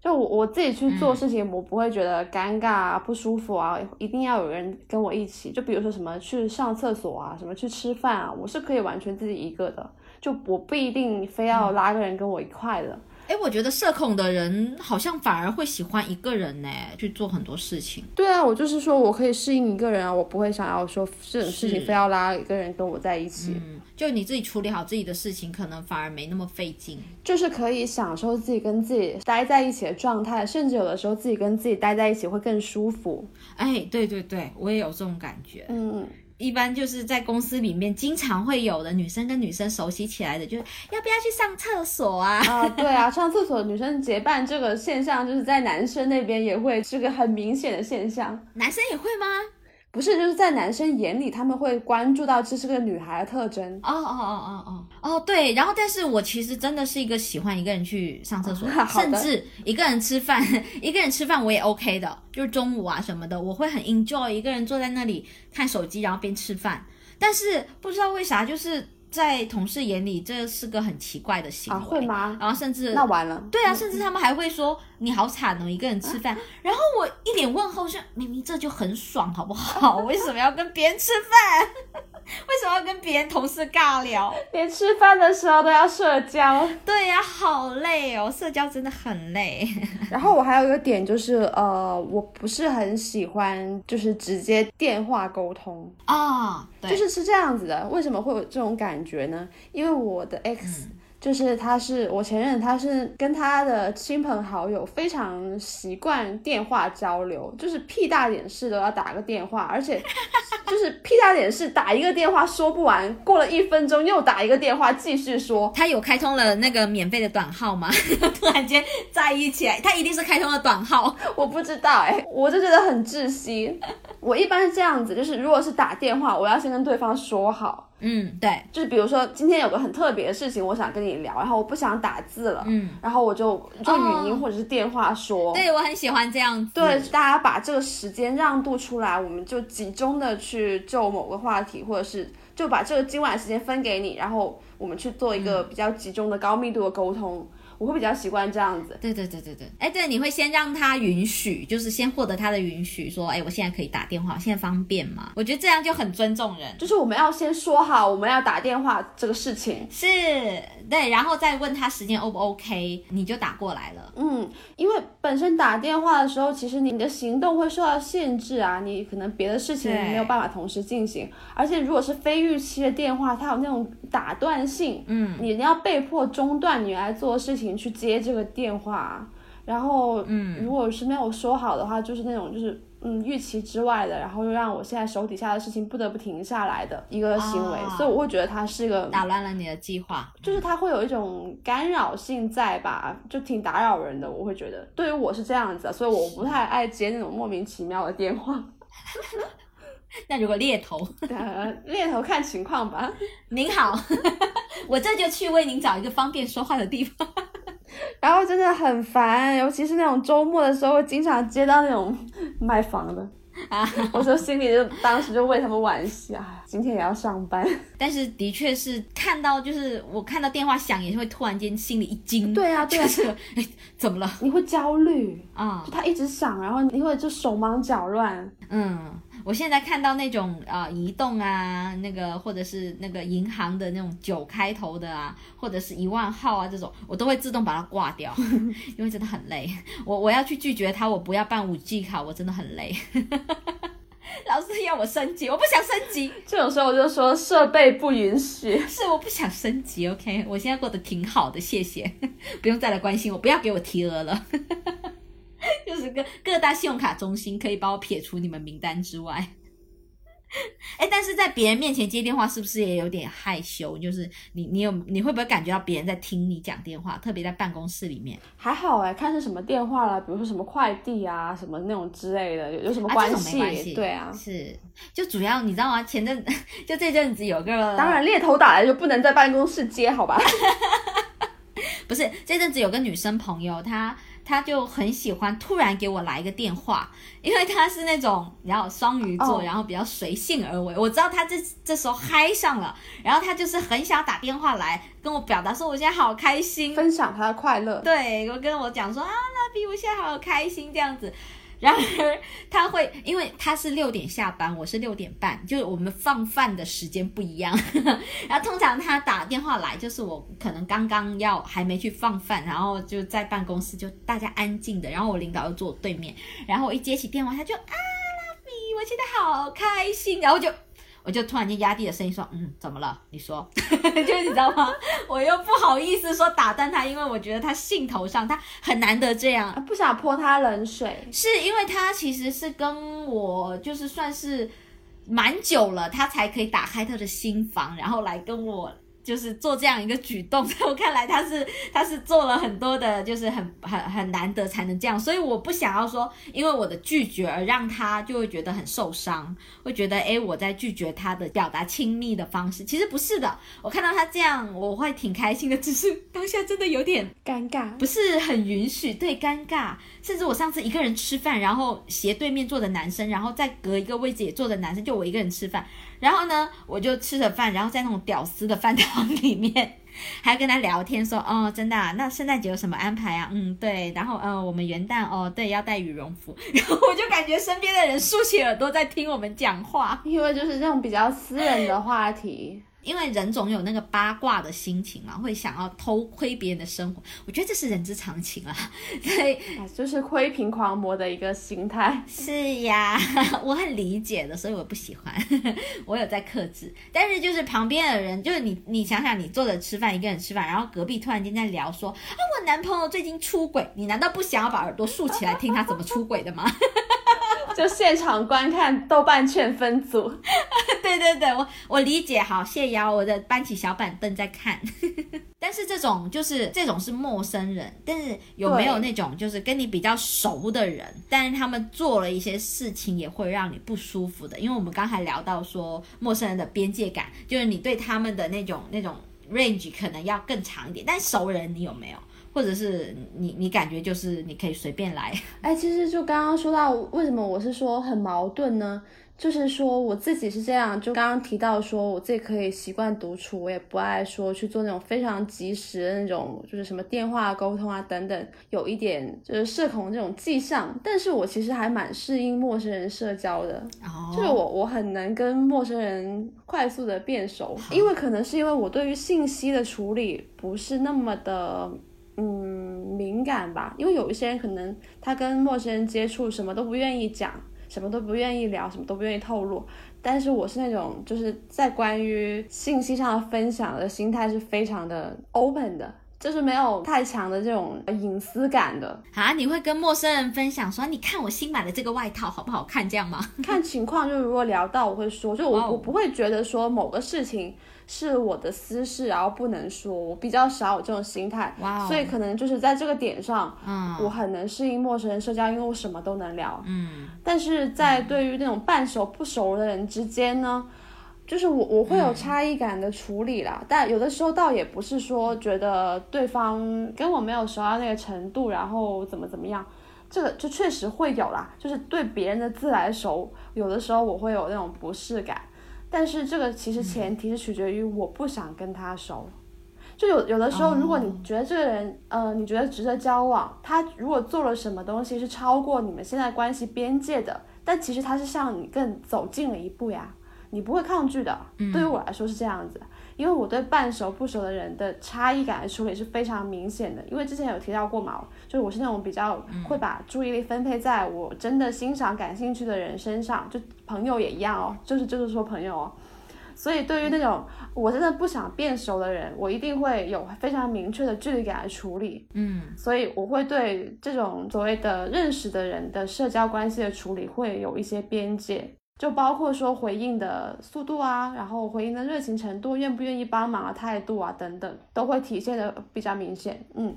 就我我自己去做事情，我不会觉得尴尬啊、不舒服啊，一定要有人跟我一起。就比如说什么去上厕所啊，什么去吃饭啊，我是可以完全自己一个的。就我不一定非要拉个人跟我一块的，哎，我觉得社恐的人好像反而会喜欢一个人呢，去做很多事情。对啊，我就是说我可以适应一个人啊，我不会想要说这种事情非要拉一个人跟我在一起。嗯，就你自己处理好自己的事情，可能反而没那么费劲。就是可以享受自己跟自己待在一起的状态，甚至有的时候自己跟自己待在一起会更舒服。哎，对对对，我也有这种感觉。嗯。一般就是在公司里面经常会有的女生跟女生熟悉起来的，就是要不要去上厕所啊？啊，对啊，上厕所女生结伴这个现象，就是在男生那边也会是个很明显的现象。男生也会吗？不是，就是在男生眼里，他们会关注到这是个女孩的特征。哦哦哦哦哦哦，对。然后，但是我其实真的是一个喜欢一个人去上厕所，甚至一个人吃饭，一个人吃饭我也 OK 的，就是中午啊什么的，我会很 enjoy 一个人坐在那里看手机，然后边吃饭。但是不知道为啥，就是。在同事眼里，这是个很奇怪的行为，会吗？然后甚至那完了，对啊，甚至他们还会说你好惨哦，一个人吃饭。然后我一脸问候，说明明这就很爽，好不好？为什么要跟别人吃饭？为什么要跟别人同事尬聊？连吃饭的时候都要社交？对呀，好累哦，社交真的很累。然后我还有一个点就是，呃，我不是很喜欢就是直接电话沟通啊，就是是这样子的。为什么会有这种感觉呢？因为我的 X。就是他是我前任，他是跟他的亲朋好友非常习惯电话交流，就是屁大点事都要打个电话，而且 就是屁大点事打一个电话说不完，过了一分钟又打一个电话继续说。他有开通了那个免费的短号吗？突然间在一起，他一定是开通了短号，我不知道哎，我就觉得很窒息。我一般是这样子，就是如果是打电话，我要先跟对方说好。嗯，对，就是比如说今天有个很特别的事情，我想跟你聊，然后我不想打字了，嗯，然后我就就语音或者是电话说。对，我很喜欢这样子。对，大家把这个时间让渡出来，我们就集中的去就某个话题，或者是就把这个今晚时间分给你，然后我们去做一个比较集中的高密度的沟通。我会比较习惯这样子，对对对对对，哎，对，你会先让他允许，就是先获得他的允许，说，哎，我现在可以打电话，现在方便吗？我觉得这样就很尊重人，就是我们要先说好我们要打电话这个事情，是对，然后再问他时间 O 不 OK，你就打过来了。嗯，因为本身打电话的时候，其实你的行动会受到限制啊，你可能别的事情没有办法同时进行，而且如果是非预期的电话，它有那种打断性，嗯，你要被迫中断你来做事情。去接这个电话，然后，嗯，如果是没有说好的话，就是那种就是嗯预期之外的，然后又让我现在手底下的事情不得不停下来的一个行为，所以我会觉得它是一个打乱了你的计划，就是它会有一种干扰性在吧，就挺打扰人的。我会觉得，对于我是这样子，所以我不太爱接那种莫名其妙的电话。那如果猎头，猎头看情况吧。您好，我这就去为您找一个方便说话的地方。然后真的很烦，尤其是那种周末的时候，经常接到那种卖房的 啊，我说心里就当时就为他们惋惜啊，今天也要上班。但是的确是看到，就是我看到电话响，也是会突然间心里一惊。对啊，对啊，哎，怎么了？你会焦虑啊？就他一直响，然后你会就手忙脚乱。嗯。我现在看到那种啊，移动啊，那个或者是那个银行的那种九开头的啊，或者是一万号啊这种，我都会自动把它挂掉，因为真的很累。我我要去拒绝他，我不要办五 G 卡，我真的很累。老师要我升级，我不想升级。这种时候我就说设备不允许，是我不想升级。OK，我现在过得挺好的，谢谢，不用再来关心我，不要给我提额了。就是各各大信用卡中心可以把我撇除你们名单之外，哎，但是在别人面前接电话是不是也有点害羞？就是你你有你会不会感觉到别人在听你讲电话？特别在办公室里面，还好哎，看是什么电话啦，比如说什么快递啊，什么那种之类的，有什么关系？对啊，是就主要你知道吗？前阵就这阵子有个，当然猎头打来就不能在办公室接，好吧？不是这阵子有个女生朋友，她。他就很喜欢突然给我来一个电话，因为他是那种然后双鱼座，然后比较随性而为。我知道他这这时候嗨上了，然后他就是很想打电话来跟我表达说我现在好开心，分享他的快乐。对我跟我讲说啊，那比我现在好开心这样子。然而他会，因为他是六点下班，我是六点半，就是我们放饭的时间不一样。然后通常他打电话来，就是我可能刚刚要还没去放饭，然后就在办公室就大家安静的，然后我领导又坐我对面，然后我一接起电话，他就啊，拉比，我现在好开心，然后就。我就突然间压低了声音说：“嗯，怎么了？你说，就你知道吗？我又不好意思说打断他，因为我觉得他兴头上，他很难得这样，不想泼他冷水。是因为他其实是跟我就是算是蛮久了，他才可以打开他的心房，然后来跟我。”就是做这样一个举动，在我看来，他是他是做了很多的，就是很很很难得才能这样，所以我不想要说，因为我的拒绝而让他就会觉得很受伤，会觉得诶，我在拒绝他的表达亲密的方式，其实不是的，我看到他这样，我会挺开心的，只是当下真的有点尴尬，不是很允许，对，尴尬，甚至我上次一个人吃饭，然后斜对面坐的男生，然后再隔一个位置也坐的男生，就我一个人吃饭。然后呢，我就吃着饭，然后在那种屌丝的饭堂里面，还跟他聊天说，哦，真的啊，那圣诞节有什么安排啊？嗯，对，然后，嗯，我们元旦，哦，对，要带羽绒服。然后我就感觉身边的人竖起耳朵在听我们讲话，因为就是这种比较私人的话题。因为人总有那个八卦的心情嘛，会想要偷窥别人的生活，我觉得这是人之常情啊。对，就是窥屏狂魔的一个心态。是呀，我很理解的，所以我不喜欢，我有在克制。但是就是旁边的人，就是你，你想想，你坐着吃饭，一个人吃饭，然后隔壁突然间在聊说啊，我男朋友最近出轨，你难道不想要把耳朵竖起来听他怎么出轨的吗？就现场观看豆瓣劝分组，对对对，我我理解，好谢瑶，我的搬起小板凳在看。但是这种就是这种是陌生人，但是有没有那种就是跟你比较熟的人，但是他们做了一些事情也会让你不舒服的？因为我们刚才聊到说陌生人的边界感，就是你对他们的那种那种 range 可能要更长一点，但熟人你有没有？或者是你你感觉就是你可以随便来，哎，其实就刚刚说到为什么我是说很矛盾呢？就是说我自己是这样，就刚刚提到说我自己可以习惯独处，我也不爱说去做那种非常及时的那种，就是什么电话沟通啊等等，有一点就是社恐这种迹象。但是我其实还蛮适应陌生人社交的，就是我我很能跟陌生人快速的变熟，因为可能是因为我对于信息的处理不是那么的。嗯，敏感吧，因为有一些人可能他跟陌生人接触，什么都不愿意讲，什么都不愿意聊，什么都不愿意透露。但是我是那种就是在关于信息上的分享的心态是非常的 open 的，就是没有太强的这种隐私感的啊。你会跟陌生人分享说，你看我新买的这个外套好不好看，这样吗？看情况，就如果聊到我会说，就我我不会觉得说某个事情。是我的私事，然后不能说，我比较少有这种心态，所以可能就是在这个点上，嗯，我很能适应陌生人社交，因为我什么都能聊，嗯，但是在对于那种半熟不熟的人之间呢，就是我我会有差异感的处理啦，但有的时候倒也不是说觉得对方跟我没有熟到那个程度，然后怎么怎么样，这个就确实会有啦，就是对别人的自来熟，有的时候我会有那种不适感。但是这个其实前提是取决于我不想跟他熟，就有有的时候，如果你觉得这个人，呃，你觉得值得交往，他如果做了什么东西是超过你们现在关系边界的，但其实他是向你更走近了一步呀，你不会抗拒的。对于我来说是这样子。因为我对半熟不熟的人的差异感的处理是非常明显的，因为之前有提到过嘛，就是我是那种比较会把注意力分配在我真的欣赏、感兴趣的人身上，就朋友也一样哦，就是就是说朋友。哦，所以对于那种我真的不想变熟的人，我一定会有非常明确的距离感来处理，嗯，所以我会对这种所谓的认识的人的社交关系的处理会有一些边界。就包括说回应的速度啊，然后回应的热情程度，愿不愿意帮忙的态度啊，等等，都会体现的比较明显。嗯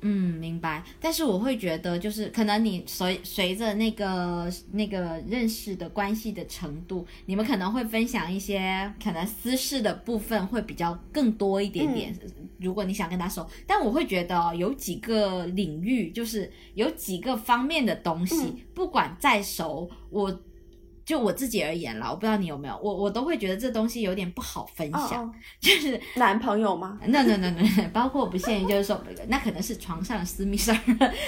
嗯，明白。但是我会觉得，就是可能你随随着那个那个认识的关系的程度，你们可能会分享一些可能私事的部分会比较更多一点点。如果你想跟他说，但我会觉得有几个领域，就是有几个方面的东西，不管再熟，我。就我自己而言啦，我不知道你有没有，我我都会觉得这东西有点不好分享，就是 男朋友吗？那那那那，包括不限于就是说，那可能是床上私密事儿，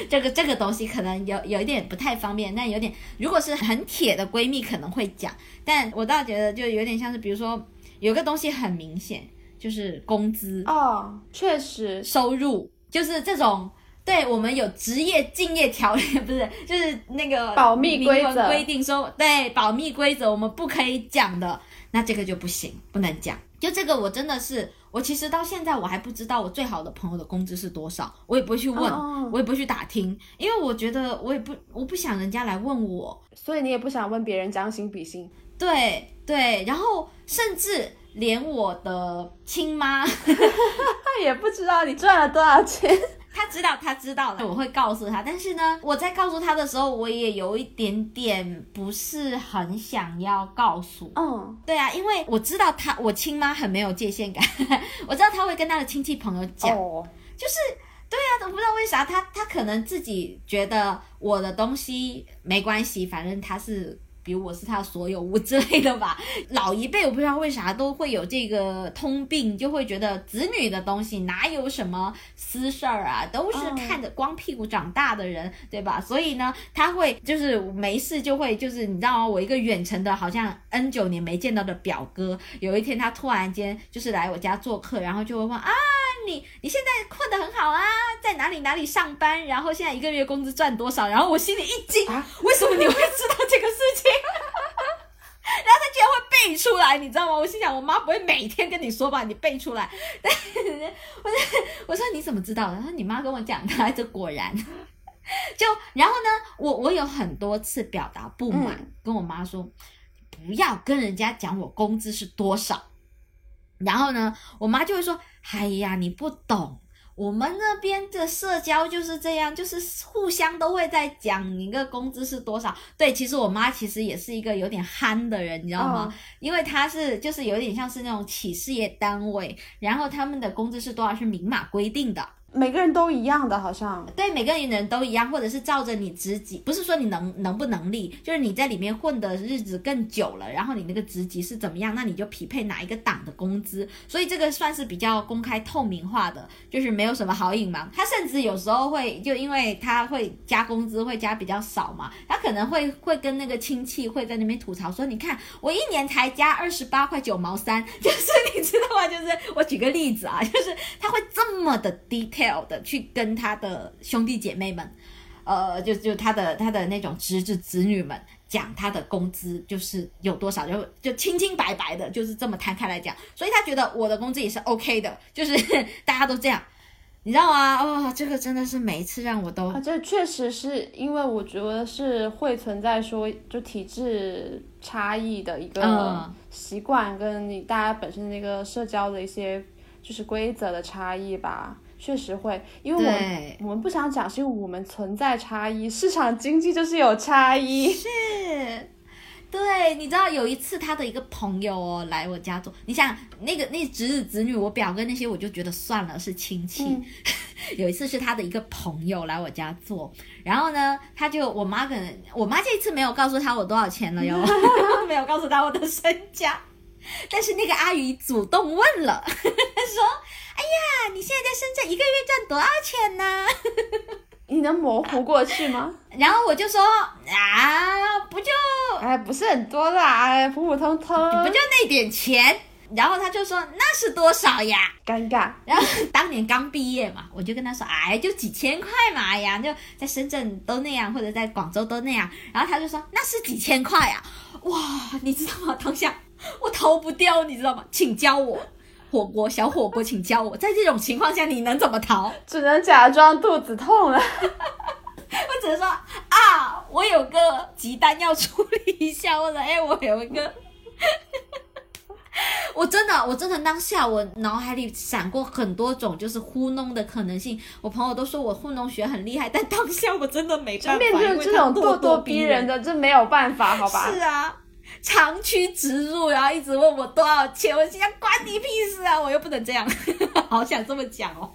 这个这个东西可能有有一点不太方便，但有点如果是很铁的闺蜜可能会讲，但我倒觉得就有点像是，比如说有个东西很明显，就是工资、哦，确实，收入，就是这种。对我们有职业敬业条例，不是，就是那个保密规则规定说，对保密规则我们不可以讲的，那这个就不行，不能讲。就这个我真的是，我其实到现在我还不知道我最好的朋友的工资是多少，我也不会去问，哦我也不会去打听，因为我觉得我也不，我不想人家来问我，所以你也不想问别人将心比心。对对，然后甚至连我的亲妈。他 也不知道你赚了多少钱。他知道，他知道了，我会告诉他。但是呢，我在告诉他的时候，我也有一点点不是很想要告诉。嗯，对啊，因为我知道他，我亲妈很没有界限感，我知道他会跟他的亲戚朋友讲，哦，就是对啊，我不知道为啥他他可能自己觉得我的东西没关系，反正他是。比如我是他所有物之类的吧，老一辈我不知道为啥都会有这个通病，就会觉得子女的东西哪有什么私事儿啊，都是看着光屁股长大的人，对吧？所以呢，他会就是没事就会就是你知道吗？我一个远程的好像 N 九年没见到的表哥，有一天他突然间就是来我家做客，然后就会问啊，你你现在混得很好啊，在哪里哪里上班，然后现在一个月工资赚多少？然后我心里一惊，啊为什么你会知道这个事情？然后他居然会背出来，你知道吗？我心想，我妈不会每天跟你说吧？你背出来，但 我说我说你怎么知道的？他说你妈跟我讲的，这果然。就然后呢，我我有很多次表达不满，嗯跟我妈说，不要跟人家讲我工资是多少。然后呢，我妈就会说：“哎呀，你不懂，我们那边的社交就是这样，就是互相都会在讲你个工资是多少。”对，其实我妈其实也是一个有点憨的人，你知道吗？哦因为她是就是有点像是那种企事业单位，然后他们的工资是多少是明码规定的。每个人都一样的，好像。对每个人都一样，或者是照着你职级，不是说你能能不能力，就是你在里面混的日子更久了，然后你那个职级是怎么样，那你就匹配哪一个档的工资，所以这个算是比较公开透明化的，就是没有什么好隐瞒。他甚至有时候会就因为他会加工资会加比较少嘛，他可能会会跟那个亲戚会在那边吐槽说，你看我一年才加二十八块九毛三，就是你知道吗？就是我举个例子啊，就是他会这么的 detail 的去跟他的兄弟姐妹们，呃，就就他的他的那种侄子侄女们讲他的工资就是有多少，就就清清白白的，就是这么摊开来讲，所以他觉得我的工资也是 OK 的，就是 大家都这样。你知道吗？哦，这个真的是每一次让我都啊，这确实是因为我觉得是会存在说就体制差异的一个嗯习惯，跟你大家本身那个社交的一些就是规则的差异吧，确实会，因为我们我们不想讲，是因为我们存在差异，市场经济就是有差异。是，对，你知道有一次他的一个朋友哦来我家做，你想那个那侄子侄女，我表哥那些我就觉得算了，是亲戚。嗯 有一次是他的一个朋友来我家做，然后呢，他就我妈可能我妈这一次没有告诉他我多少钱了哟，没有告诉他我的身价，但是那个阿姨主动问了，说：“哎呀，你现在在深圳一个月赚多少钱呢？” 你能模糊过去吗？然后我就说：“啊，不就哎，不是很多啦，哎，普普通通，不就那点钱？”然后他就说：“那是多少呀？”尴尬。然后当年刚毕业嘛，我就跟他说，哎，就几千块嘛，哎呀，就在深圳都那样，或者在广州都那样。然后他就说，那是几千块呀、哇，你知道吗？当下我逃不掉，你知道吗？请教我，火锅小火锅，请教我，在这种情况下你能怎么逃？只能假装肚子痛了。我只能说啊，我有个急单要处理一下，或者哎，我有一个。我真的，我真的当下我脑海里闪过很多种就是糊弄的可能性。我朋友都说我糊弄学很厉害，但当下我真的没办法，面对这种咄咄咄逼人的，这没有办法，好吧？是啊，长驱直入，然后一直问我多少钱，我心想关你屁事啊！我又不能这样，好想这么讲哦。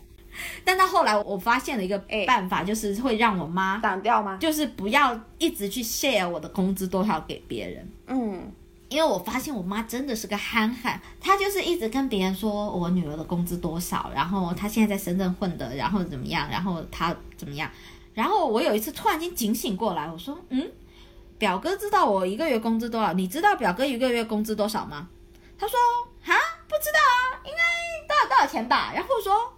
但到后来我发现了一个哎办法，就是会让我妈，挡掉吗？就是不要一直去 share 我的工资多少给别人。嗯，因为我发现我妈真的是个憨憨，她就是一直跟别人说我女儿的工资多少，然后她现在在深圳混的，然后怎么样，然后她怎么样。然后我有一次突然间警醒过来，我说，嗯，表哥知道我一个月工资多少，你知道表哥一个月工资多少吗？他说，啊，不知道啊，应该多少多少钱吧。然后我说。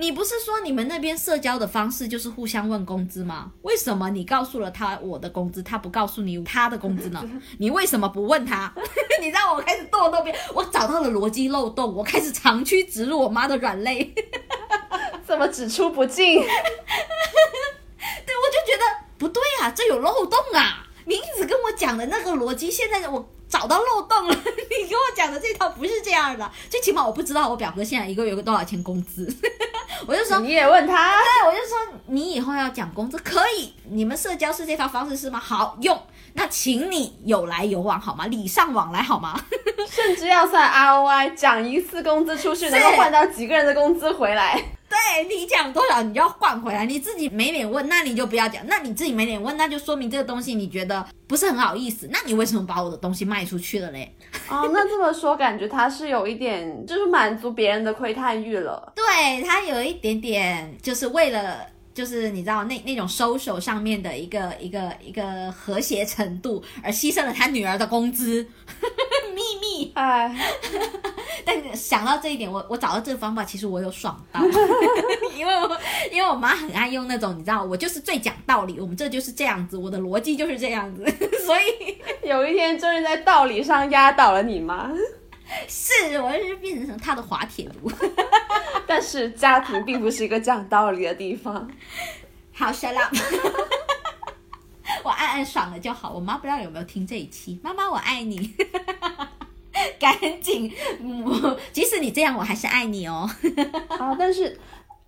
你不是说你们那边社交的方式就是互相问工资吗？为什么你告诉了他我的工资，他不告诉你他的工资呢？你为什么不问他？你让我开始咄咄逼，我找到了逻辑漏洞，我开始长驱直入我妈的软肋。怎么只出不进？对，我就觉得不对啊，这有漏洞啊！你一直跟我讲的那个逻辑，现在我找到漏洞了。你跟我讲的这套不是这样的，最起码我不知道我表哥现在一个月有多少钱工资。我就说，你也问他，对，我就说你以后要讲工资可以，你们社交是这套方式是吗？好用，那请你有来有往好吗？礼尚往来好吗？甚至要算 ROI，讲一次工资出去能够换到几个人的工资回来。对你讲多少，你就要换回来。你自己没脸问，那你就不要讲。那你自己没脸问，那就说明这个东西你觉得不是很好意思。那你为什么把我的东西卖出去了嘞？哦，那这么说，感觉他是有一点，就是满足别人的窥探欲了。对他有一点点，就是为了。就是你知道那那种收手上面的一个一个一个和谐程度，而牺牲了他女儿的工资，秘密。哎，但想到这一点，我我找到这个方法，其实我有爽到，因为我因为我妈很爱用那种，你知道，我就是最讲道理，我们这就是这样子，我的逻辑就是这样子，所以有一天终于在道理上压倒了你妈。是我就是变成他的滑铁卢。但是家庭并不是一个讲道理的地方。好，shut up。我暗暗爽了就好。我妈不知道有没有听这一期，妈妈我爱你。赶紧，嗯，即使你这样，我还是爱你哦。啊，但是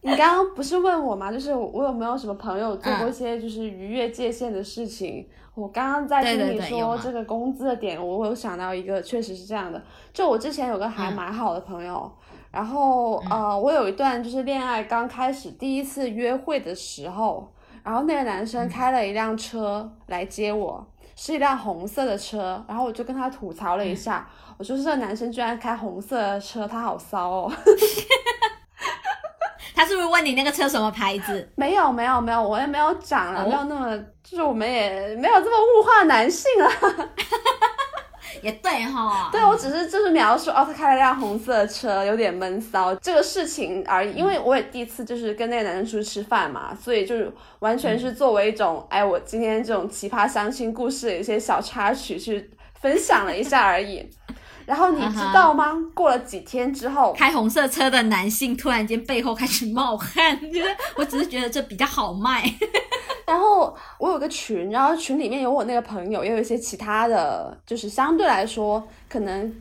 你刚刚不是问我吗？就是我有没有什么朋友做过一些就是逾越界限的事情？我刚刚在听你说这个工资的点，我有想到一个，确实是这样的。就我之前有个还蛮好的朋友，然后呃，我有一段就是恋爱刚开始第一次约会的时候，然后那个男生开了一辆车来接我，是一辆红色的车，然后我就跟他吐槽了一下，我说这个男生居然开红色的车，他好骚哦。他是不是问你那个车什么牌子？没有没有没有，我也没有讲了，没有那么，就是我们也没有这么物化男性啊。也对哈，对我只是就是描述哦，他开了辆红色的车，有点闷骚这个事情而已。因为我也第一次就是跟那个男生出去吃饭嘛，所以就是完全是作为一种哎，我今天这种奇葩相亲故事的一些小插曲去分享了一下而已。然后你知道吗？过了几天之后，开红色车的男性突然间背后开始冒汗，觉 得我只是觉得这比较好卖。然后我有个群，然后群里面有我那个朋友，也有一些其他的，就是相对来说可能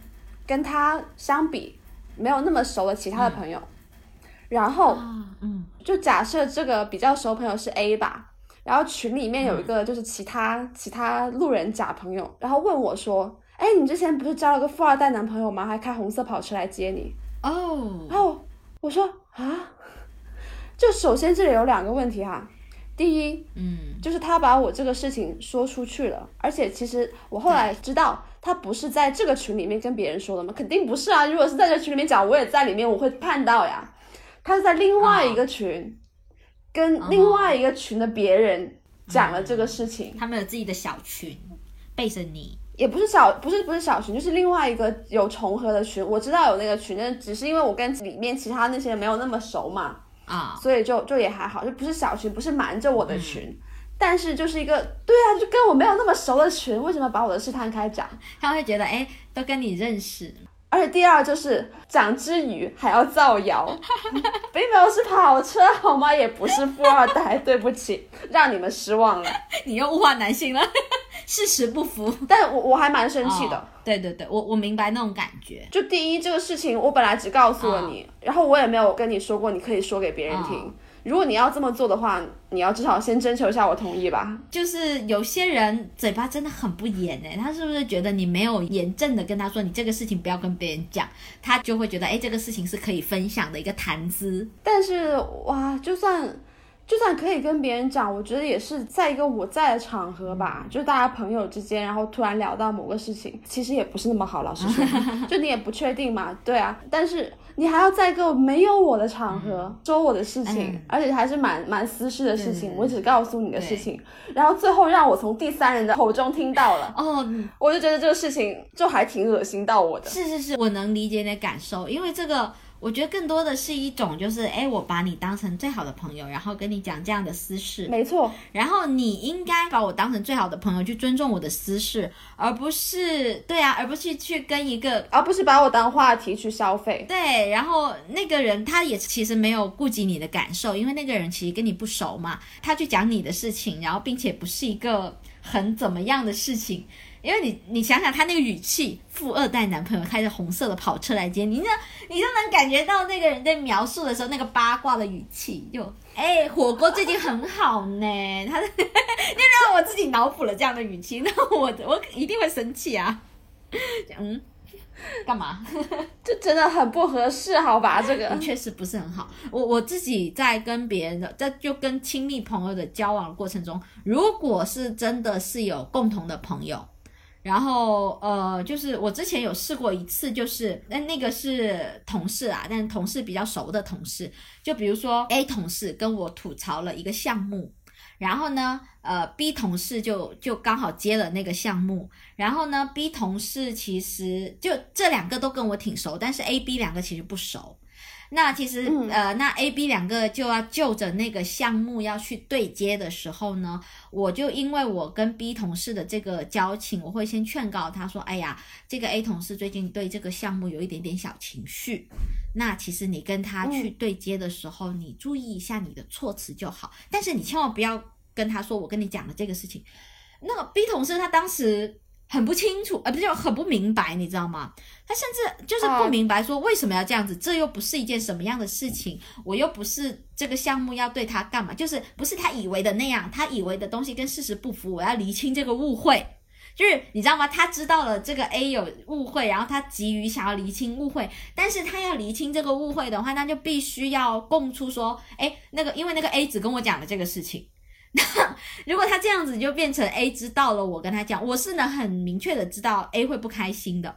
跟他相比没有那么熟的其他的朋友。然后，嗯，就假设这个比较熟朋友是 A 吧，然后群里面有一个就是其他其他路人甲朋友，然后问我说。哎，你之前不是交了个富二代男朋友吗？还开红色跑车来接你哦。然后我说啊，就首先这里有两个问题哈。第一，嗯，就是他把我这个事情说出去了，而且其实我后来知道他不是在这个群里面跟别人说的吗？肯定不是啊。如果是在这群里面讲，我也在里面，我会看到呀。他是在另外一个群，跟另外一个群的别人讲了这个事情。他们有自己的小群，背着你。也不是小，不是不是小群，就是另外一个有重合的群。我知道有那个群，但只是因为我跟里面其他那些人没有那么熟嘛，啊，所以就就也还好，就不是小群，不是瞒着我的群，但是就是一个，对啊，就跟我没有那么熟的群，为什么把我的事摊开讲？他会觉得，哎，都跟你认识。而且第二就是讲之余还要造谣，并没有是跑车好吗？也不是富二代，对不起，让你们失望了。你又物化男性了，事实不符。但我我还蛮生气的。对对对，我我明白那种感觉。就第一这个事情，我本来只告诉了你，然后我也没有跟你说过，你可以说给别人听。如果你要这么做的话，你要至少先征求一下我同意吧。就是有些人嘴巴真的很不严哎，他是不是觉得你没有严正的跟他说，你这个事情不要跟别人讲，他就会觉得哎，这个事情是可以分享的一个谈资。但是哇，就算。就算可以跟别人讲，我觉得也是在一个我在的场合吧，就大家朋友之间，然后突然聊到某个事情，其实也不是那么好。老实说，就你也不确定嘛，对啊。但是你还要在一个没有我的场合说我的事情，而且还是蛮蛮私事的事情，我只告诉你的事情，然后最后让我从第三人的口中听到了，哦，我就觉得这个事情就还挺恶心到我的。是是是，我能理解你的感受，因为这个。我觉得更多的是一种，就是哎，我把你当成最好的朋友，然后跟你讲这样的私事，没错。然后你应该把我当成最好的朋友，去尊重我的私事，而不是对啊，而不是去跟一个，而不是把我当话题去消费。对，然后那个人他也其实没有顾及你的感受，因为那个人其实跟你不熟嘛，他去讲你的事情，然后并且不是一个很怎么样的事情。因为你，你想想他那个语气，富二代男朋友开着红色的跑车来接你，那你就能感觉到那个人在描述的时候那个八卦的语气，就哎，火锅最近很好呢。他，你让我自己脑补了这样的语气，那我我一定会生气啊。嗯，干嘛？这真的很不合适，好吧？这个确实不是很好。我我自己在跟别人的，在就跟亲密朋友的交往过程中，如果是真的是有共同的朋友。然后呃，就是我之前有试过一次，就是那那个是同事啊，但同事比较熟的同事，就比如说 A 同事跟我吐槽了一个项目，然后呢，呃 B 同事就就刚好接了那个项目，然后呢 B 同事其实就这两个都跟我挺熟，但是 A B 两个其实不熟。那其实，呃，那 A、B 两个就要就着那个项目要去对接的时候呢，我就因为我跟 B 同事的这个交情，我会先劝告他说：“哎呀，这个 A 同事最近对这个项目有一点点小情绪，那其实你跟他去对接的时候，你注意一下你的措辞就好，但是你千万不要跟他说我跟你讲了这个事情。”那个 B 同事他当时。很不清楚，呃，不就很不明白，你知道吗？他甚至就是不明白，说为什么要这样子？这又不是一件什么样的事情，我又不是这个项目要对他干嘛？就是不是他以为的那样，他以为的东西跟事实不符，我要厘清这个误会。就是你知道吗？他知道了这个 A 有误会，然后他急于想要厘清误会，但是他要厘清这个误会的话，那就必须要供出说，哎，那个因为那个 A 只跟我讲了这个事情。那 如果他这样子就变成 A 知道了，我跟他讲，我是能很明确的知道 A 会不开心的。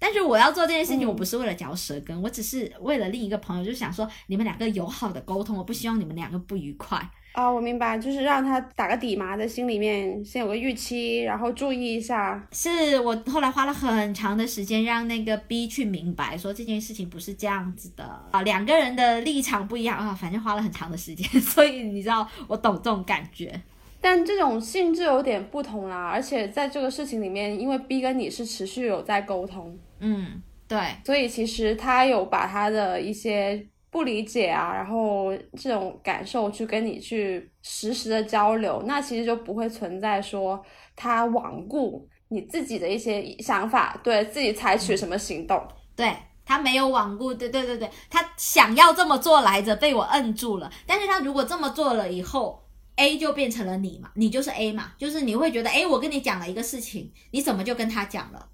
但是我要做这件事情，我不是为了嚼舌根，我只是为了另一个朋友，就想说你们两个友好的沟通，我不希望你们两个不愉快。啊，我明白，就是让他打个底嘛，在心里面先有个预期，然后注意一下。是我后来花了很长的时间让那个 B 去明白，说这件事情不是这样子的啊，两个人的立场不一样啊，反正花了很长的时间，所以你知道我懂这种感觉。但这种性质有点不同啦，而且在这个事情里面，因为 B 跟你是持续有在沟通，嗯，对，所以其实他有把他的一些。不理解啊，然后这种感受去跟你去实时的交流，那其实就不会存在说他罔顾你自己的一些想法，对自己采取什么行动，对他没有罔顾，对对对对，他想要这么做来着，被我摁住了。但是他如果这么做了以后，A 就变成了你嘛，你就是 A 嘛，就是你会觉得，哎，我跟你讲了一个事情，你怎么就跟他讲了？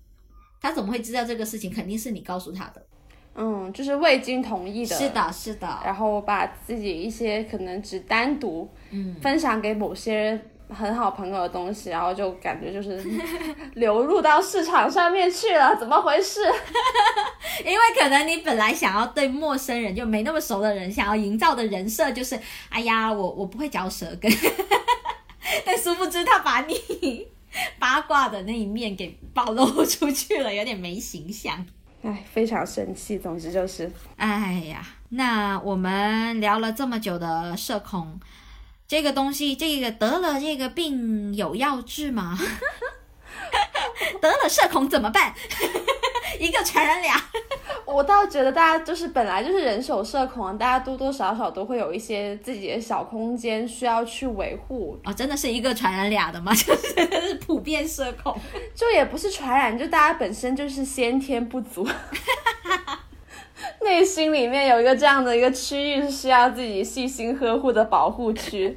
他怎么会知道这个事情？肯定是你告诉他的。嗯，就是未经同意的，是的，是的。然后把自己一些可能只单独分享给某些很好朋友的东西，然后就感觉就是 流入到市场上面去了，怎么回事？因为可能你本来想要对陌生人就没那么熟的人，想要营造的人设就是，哎呀，我我不会嚼舌根，但殊不知他把你八卦的那一面给暴露出去了，有点没形象。哎，非常生气。总之就是，哎呀，那我们聊了这么久的社恐这个东西，这个得了这个病有药治吗？得了社恐怎么办？一个传染俩。我倒觉得大家就是本来就是人手社恐，大家多多少少都会有一些自己的小空间需要去维护啊，真的是一个传染俩的吗？就是普遍社恐，就也不是传染，就大家本身就是先天不足，内内心里面有一个这样的一个区域是需要自己细心呵护的保护区。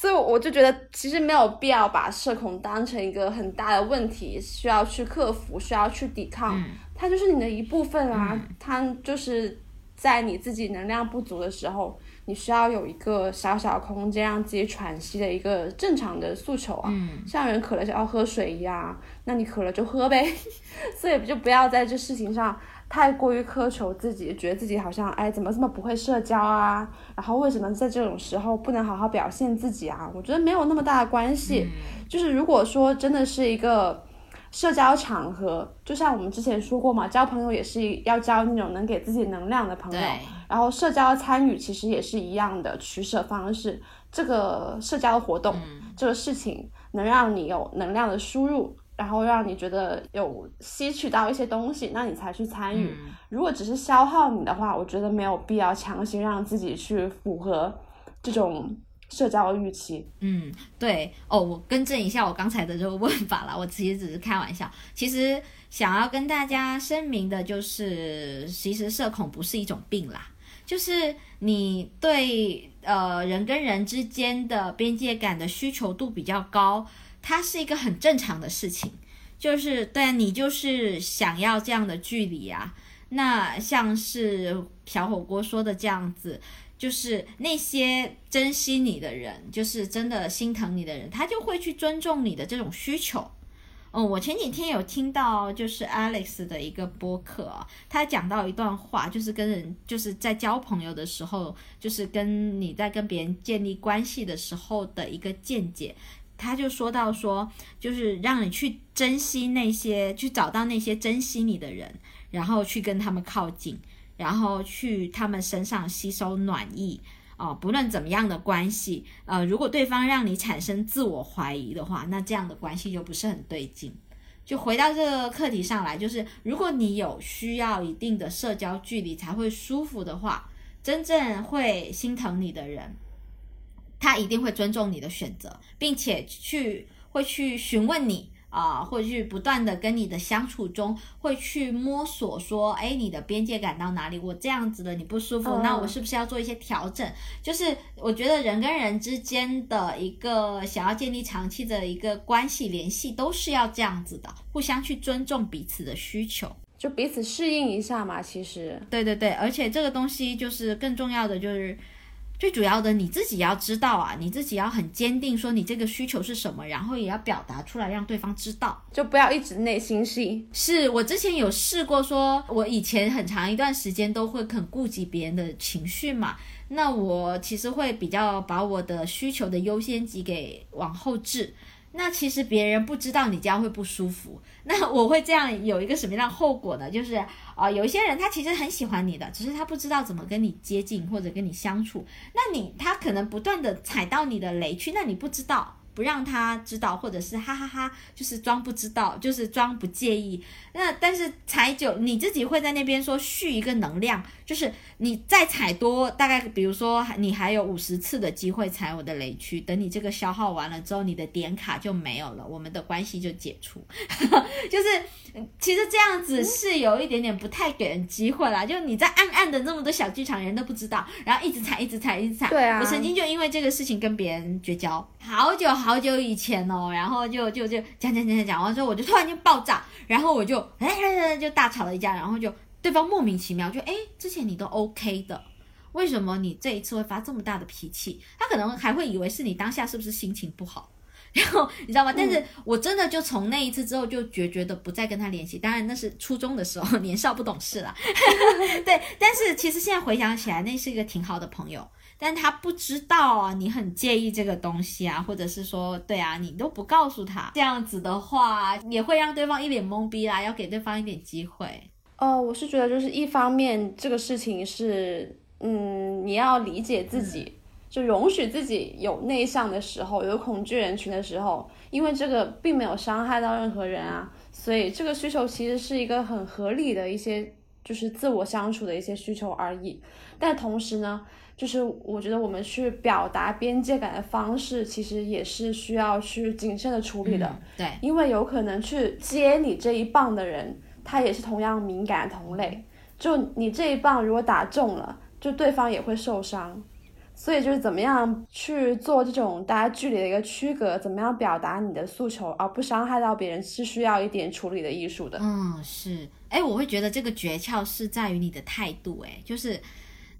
所以我就觉得，其实没有必要把社恐当成一个很大的问题，需要去克服，需要去抵抗。它就是你的一部分啊，它就是在你自己能量不足的时候，你需要有一个小小空间让自己喘息的一个正常的诉求啊。像人渴了就要喝水一样，那你渴了就喝呗。所以就不要在这事情上。太过于苛求自己，觉得自己好像哎，怎么这么不会社交啊？然后为什么在这种时候不能好好表现自己啊？我觉得没有那么大的关系。就是如果说真的是一个社交场合，就像我们之前说过嘛，交朋友也是要交那种能给自己能量的朋友。然后社交参与其实也是一样的取舍方式。这个社交活动，这个事情能让你有能量的输入。然后让你觉得有吸取到一些东西，那你才去参与。如果只是消耗你的话，我觉得没有必要强行让自己去符合这种社交的预期。嗯，对哦，我更正一下我刚才的这个问法了，我其实只是开玩笑。其实想要跟大家声明的就是，其实社恐不是一种病啦，就是你对呃人跟人之间的边界感的需求度比较高。它是一个很正常的事情，就是对你就是想要这样的距离啊。那像是小火锅说的这样子，就是那些珍惜你的人，就是真的心疼你的人，他就会去尊重你的这种需求。嗯，我前几天有听到就是 Alex 的一个播客，他讲到一段话，就是跟人就是在交朋友的时候，就是跟你在跟别人建立关系的时候的一个见解。他就说到说，就是让你去珍惜那些，去找到那些珍惜你的人，然后去跟他们靠近，然后去他们身上吸收暖意哦。不论怎么样的关系，呃，如果对方让你产生自我怀疑的话，那这样的关系就不是很对劲。就回到这个课题上来，就是如果你有需要一定的社交距离才会舒服的话，真正会心疼你的人。他一定会尊重你的选择，并且去会去询问你啊，会去不断的跟你的相处中，会去摸索说，哎，你的边界感到哪里？我这样子的你不舒服，那我是不是要做一些调整？就是我觉得人跟人之间的一个想要建立长期的一个关系联系，都是要这样子的，互相去尊重彼此的需求，就彼此适应一下嘛。其实，对对对，而且这个东西就是更重要的就是。最主要的，你自己要知道啊，你自己要很坚定，说你这个需求是什么，然后也要表达出来，让对方知道，就不要一直内心戏。是我之前有试过，说我以前很长一段时间都会很顾及别人的情绪嘛，那我其实会比较把我的需求的优先级给往后置。那其实别人不知道你这样会不舒服，那我会这样有一个什么样的后果呢？就是啊，有一些人他其实很喜欢你的，只是他不知道怎么跟你接近或者跟你相处，那你他可能不断的踩到你的雷区，那你不知道。不让他知道，或者是哈哈哈，就是装不知道，就是装不介意。那但是踩久，你自己会在那边说蓄一个能量，就是你再踩多，大概比如说你还有五十次的机会踩我的雷区，等你这个消耗完了之后，你的点卡就没有了，我们的关系就解除。就是其实这样子是有一点点不太给人机会啦，就你在暗暗的那么多小剧场，人都不知道，然后一直踩，一直踩，一直踩。对啊，我曾经就因为这个事情跟别人绝交，好久好。久以前哦，然后就就就讲讲讲讲讲完之后，我就突然间爆炸，然后我就哎就大吵了一架，然后就对方莫名其妙就哎之前你都 OK 的，为什么你这一次会发这么大的脾气？他可能还会以为是你当下是不是心情不好，然后你知道吗？但是我真的就从那一次之后就决绝的不再跟他联系。当然那是初中的时候，年少不懂事了。对，但是其实现在回想起来，那是一个挺好的朋友。但他不知道啊，你很介意这个东西啊，或者是说，对啊，你都不告诉他，这样子的话也会让对方一脸懵逼啦，要给对方一点机会。哦，我是觉得就是一方面这个事情是，嗯，你要理解自己，就容许自己有内向的时候，有恐惧人群的时候，因为这个并没有伤害到任何人啊，所以这个需求其实是一个很合理的一些，就是自我相处的一些需求而已。但同时呢。就是我觉得我们去表达边界感的方式，其实也是需要去谨慎的处理的。对，因为有可能去接你这一棒的人，他也是同样敏感的同类。就你这一棒如果打中了，就对方也会受伤。所以就是怎么样去做这种大家距离的一个区隔，怎么样表达你的诉求而不伤害到别人，是需要一点处理的艺术的。嗯，是。哎，我会觉得这个诀窍是在于你的态度。哎，就是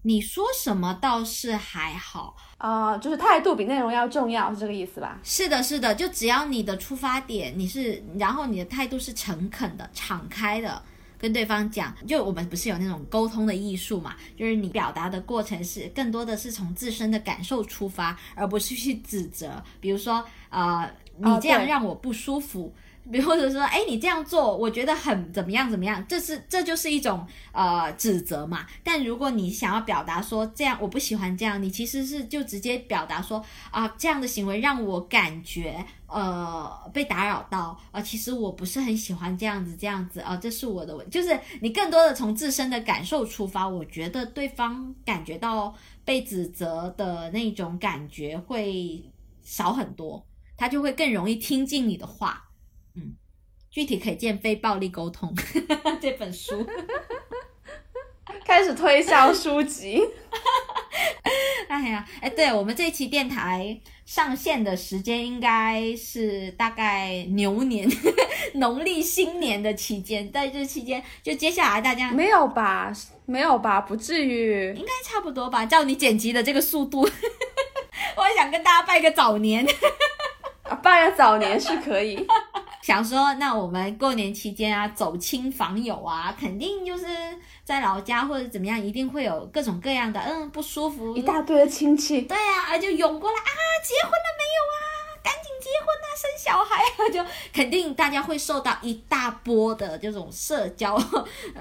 你说什么倒是还好啊，就是态度比内容要重要，是这个意思吧？是的，是的。就只要你的出发点你是，然后你的态度是诚恳的、敞开的。跟对方讲，就我们不是有那种沟通的艺术嘛？就是你表达的过程是更多的是从自身的感受出发，而不是去指责。比如说，呃，你这样让我不舒服。比或者说，哎，你这样做，我觉得很怎么样怎么样，这是这就是一种呃指责嘛。但如果你想要表达说这样我不喜欢这样，你其实是就直接表达说啊，这样的行为让我感觉呃被打扰到啊，其实我不是很喜欢这样子这样子啊，这是我的问，就是你更多的从自身的感受出发，我觉得对方感觉到被指责的那种感觉会少很多，他就会更容易听进你的话。嗯，具体可以见《非暴力沟通》这本书，开始推销书籍。哎呀，哎，对我们这期电台上线的时间应该是大概牛年农历新年的期间，在这期间，就接下来大家没有吧？没有吧？不至于，应该差不多吧？照你剪辑的这个速度，我想跟大家拜个早年。拜个早年是可以。想说，那我们过年期间啊，走亲访友啊，肯定就是在老家或者怎么样，一定会有各种各样的嗯不舒服，一大堆的亲戚，对啊，就涌过来啊，结婚了没有啊？赶紧结婚啊，生小孩啊，就肯定大家会受到一大波的这种社交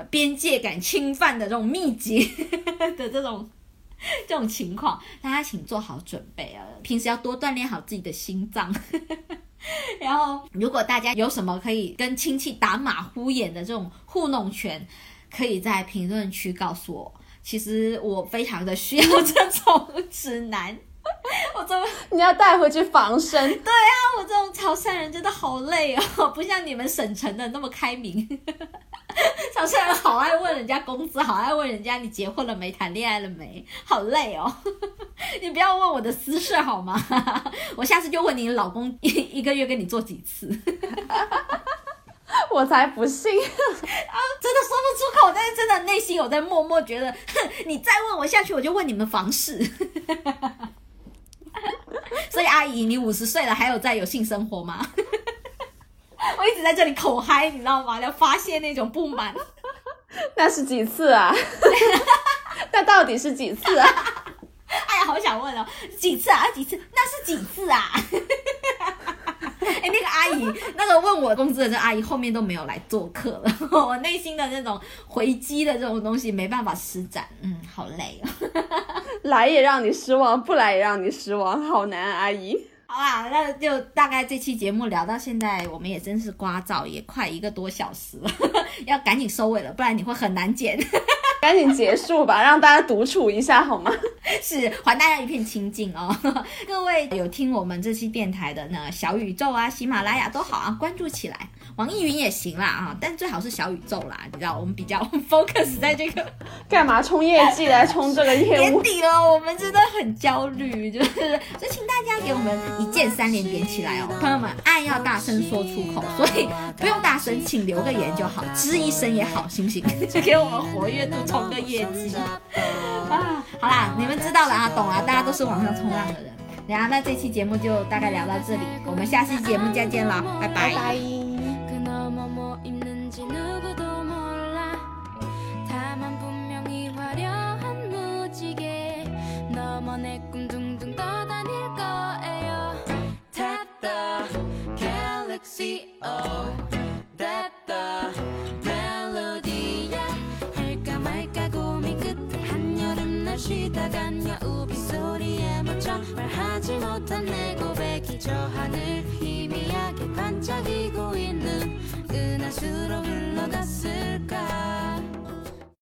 边界感侵犯的这种密集 的这种这种情况，大家请做好准备啊，平时要多锻炼好自己的心脏。然后，如果大家有什么可以跟亲戚打马虎眼的这种糊弄拳，可以在评论区告诉我。其实我非常的需要这种指南。我怎么你要带回去防身？对啊，我这种潮汕人真的好累哦，不像你们省城的那么开明。潮汕人好爱问人家工资，好爱问人家你结婚了没，谈恋爱了没，好累哦。你不要问我的私事好吗？我下次就问你老公一一个月跟你做几次。我才不信啊！真的说不出口，但是真的内心有在默默觉得，哼，你再问我下去，我就问你们房事。所以阿姨，你五十岁了，还有在有性生活吗？我一直在这里口嗨，你知道吗？要发泄那种不满。那是几次啊？那到底是几次啊？哎呀，好想问哦，几次啊？几次？那是几次啊？哎，那个阿姨，那个问我工资的这阿姨，后面都没有来做客了。我内心的那种回击的这种东西没办法施展，嗯，好累哦。来也让你失望，不来也让你失望，好难，阿姨。好啦，那就大概这期节目聊到现在，我们也真是刮噪，也快一个多小时了，要赶紧收尾了，不然你会很难剪。赶紧结束吧，让大家独处一下好吗？是还大家一片清静哦。各位有听我们这期电台的呢，小宇宙啊、喜马拉雅都好啊，关注起来。网易云也行啦啊，但最好是小宇宙啦，你知道我们比较 focus 在这个干嘛冲业绩来冲这个业务？年底了，我们真的很焦虑，就是所以请大家给我们一键三连点起来哦，朋友们，爱要大声说出口，所以不用大声，请留个言就好，吱一声也好，行不行？就给我们活跃度冲个业绩啊！好啦，你们知道了啊，懂了，大家都是网上冲浪的人。然后那这期节目就大概聊到这里，我们下期节目再见了，拜拜。 내꿈 둥둥 떠다닐 거예요 Tap The galaxy oh That the 멜로디야. 할까 말까 고민 끝에 한여름 날 쉬다간 야우비 소리에 묻혀 말하지 못한 내 고백이 저 하늘 희미하게 반짝이고 있는 은하수로 흘러갔을까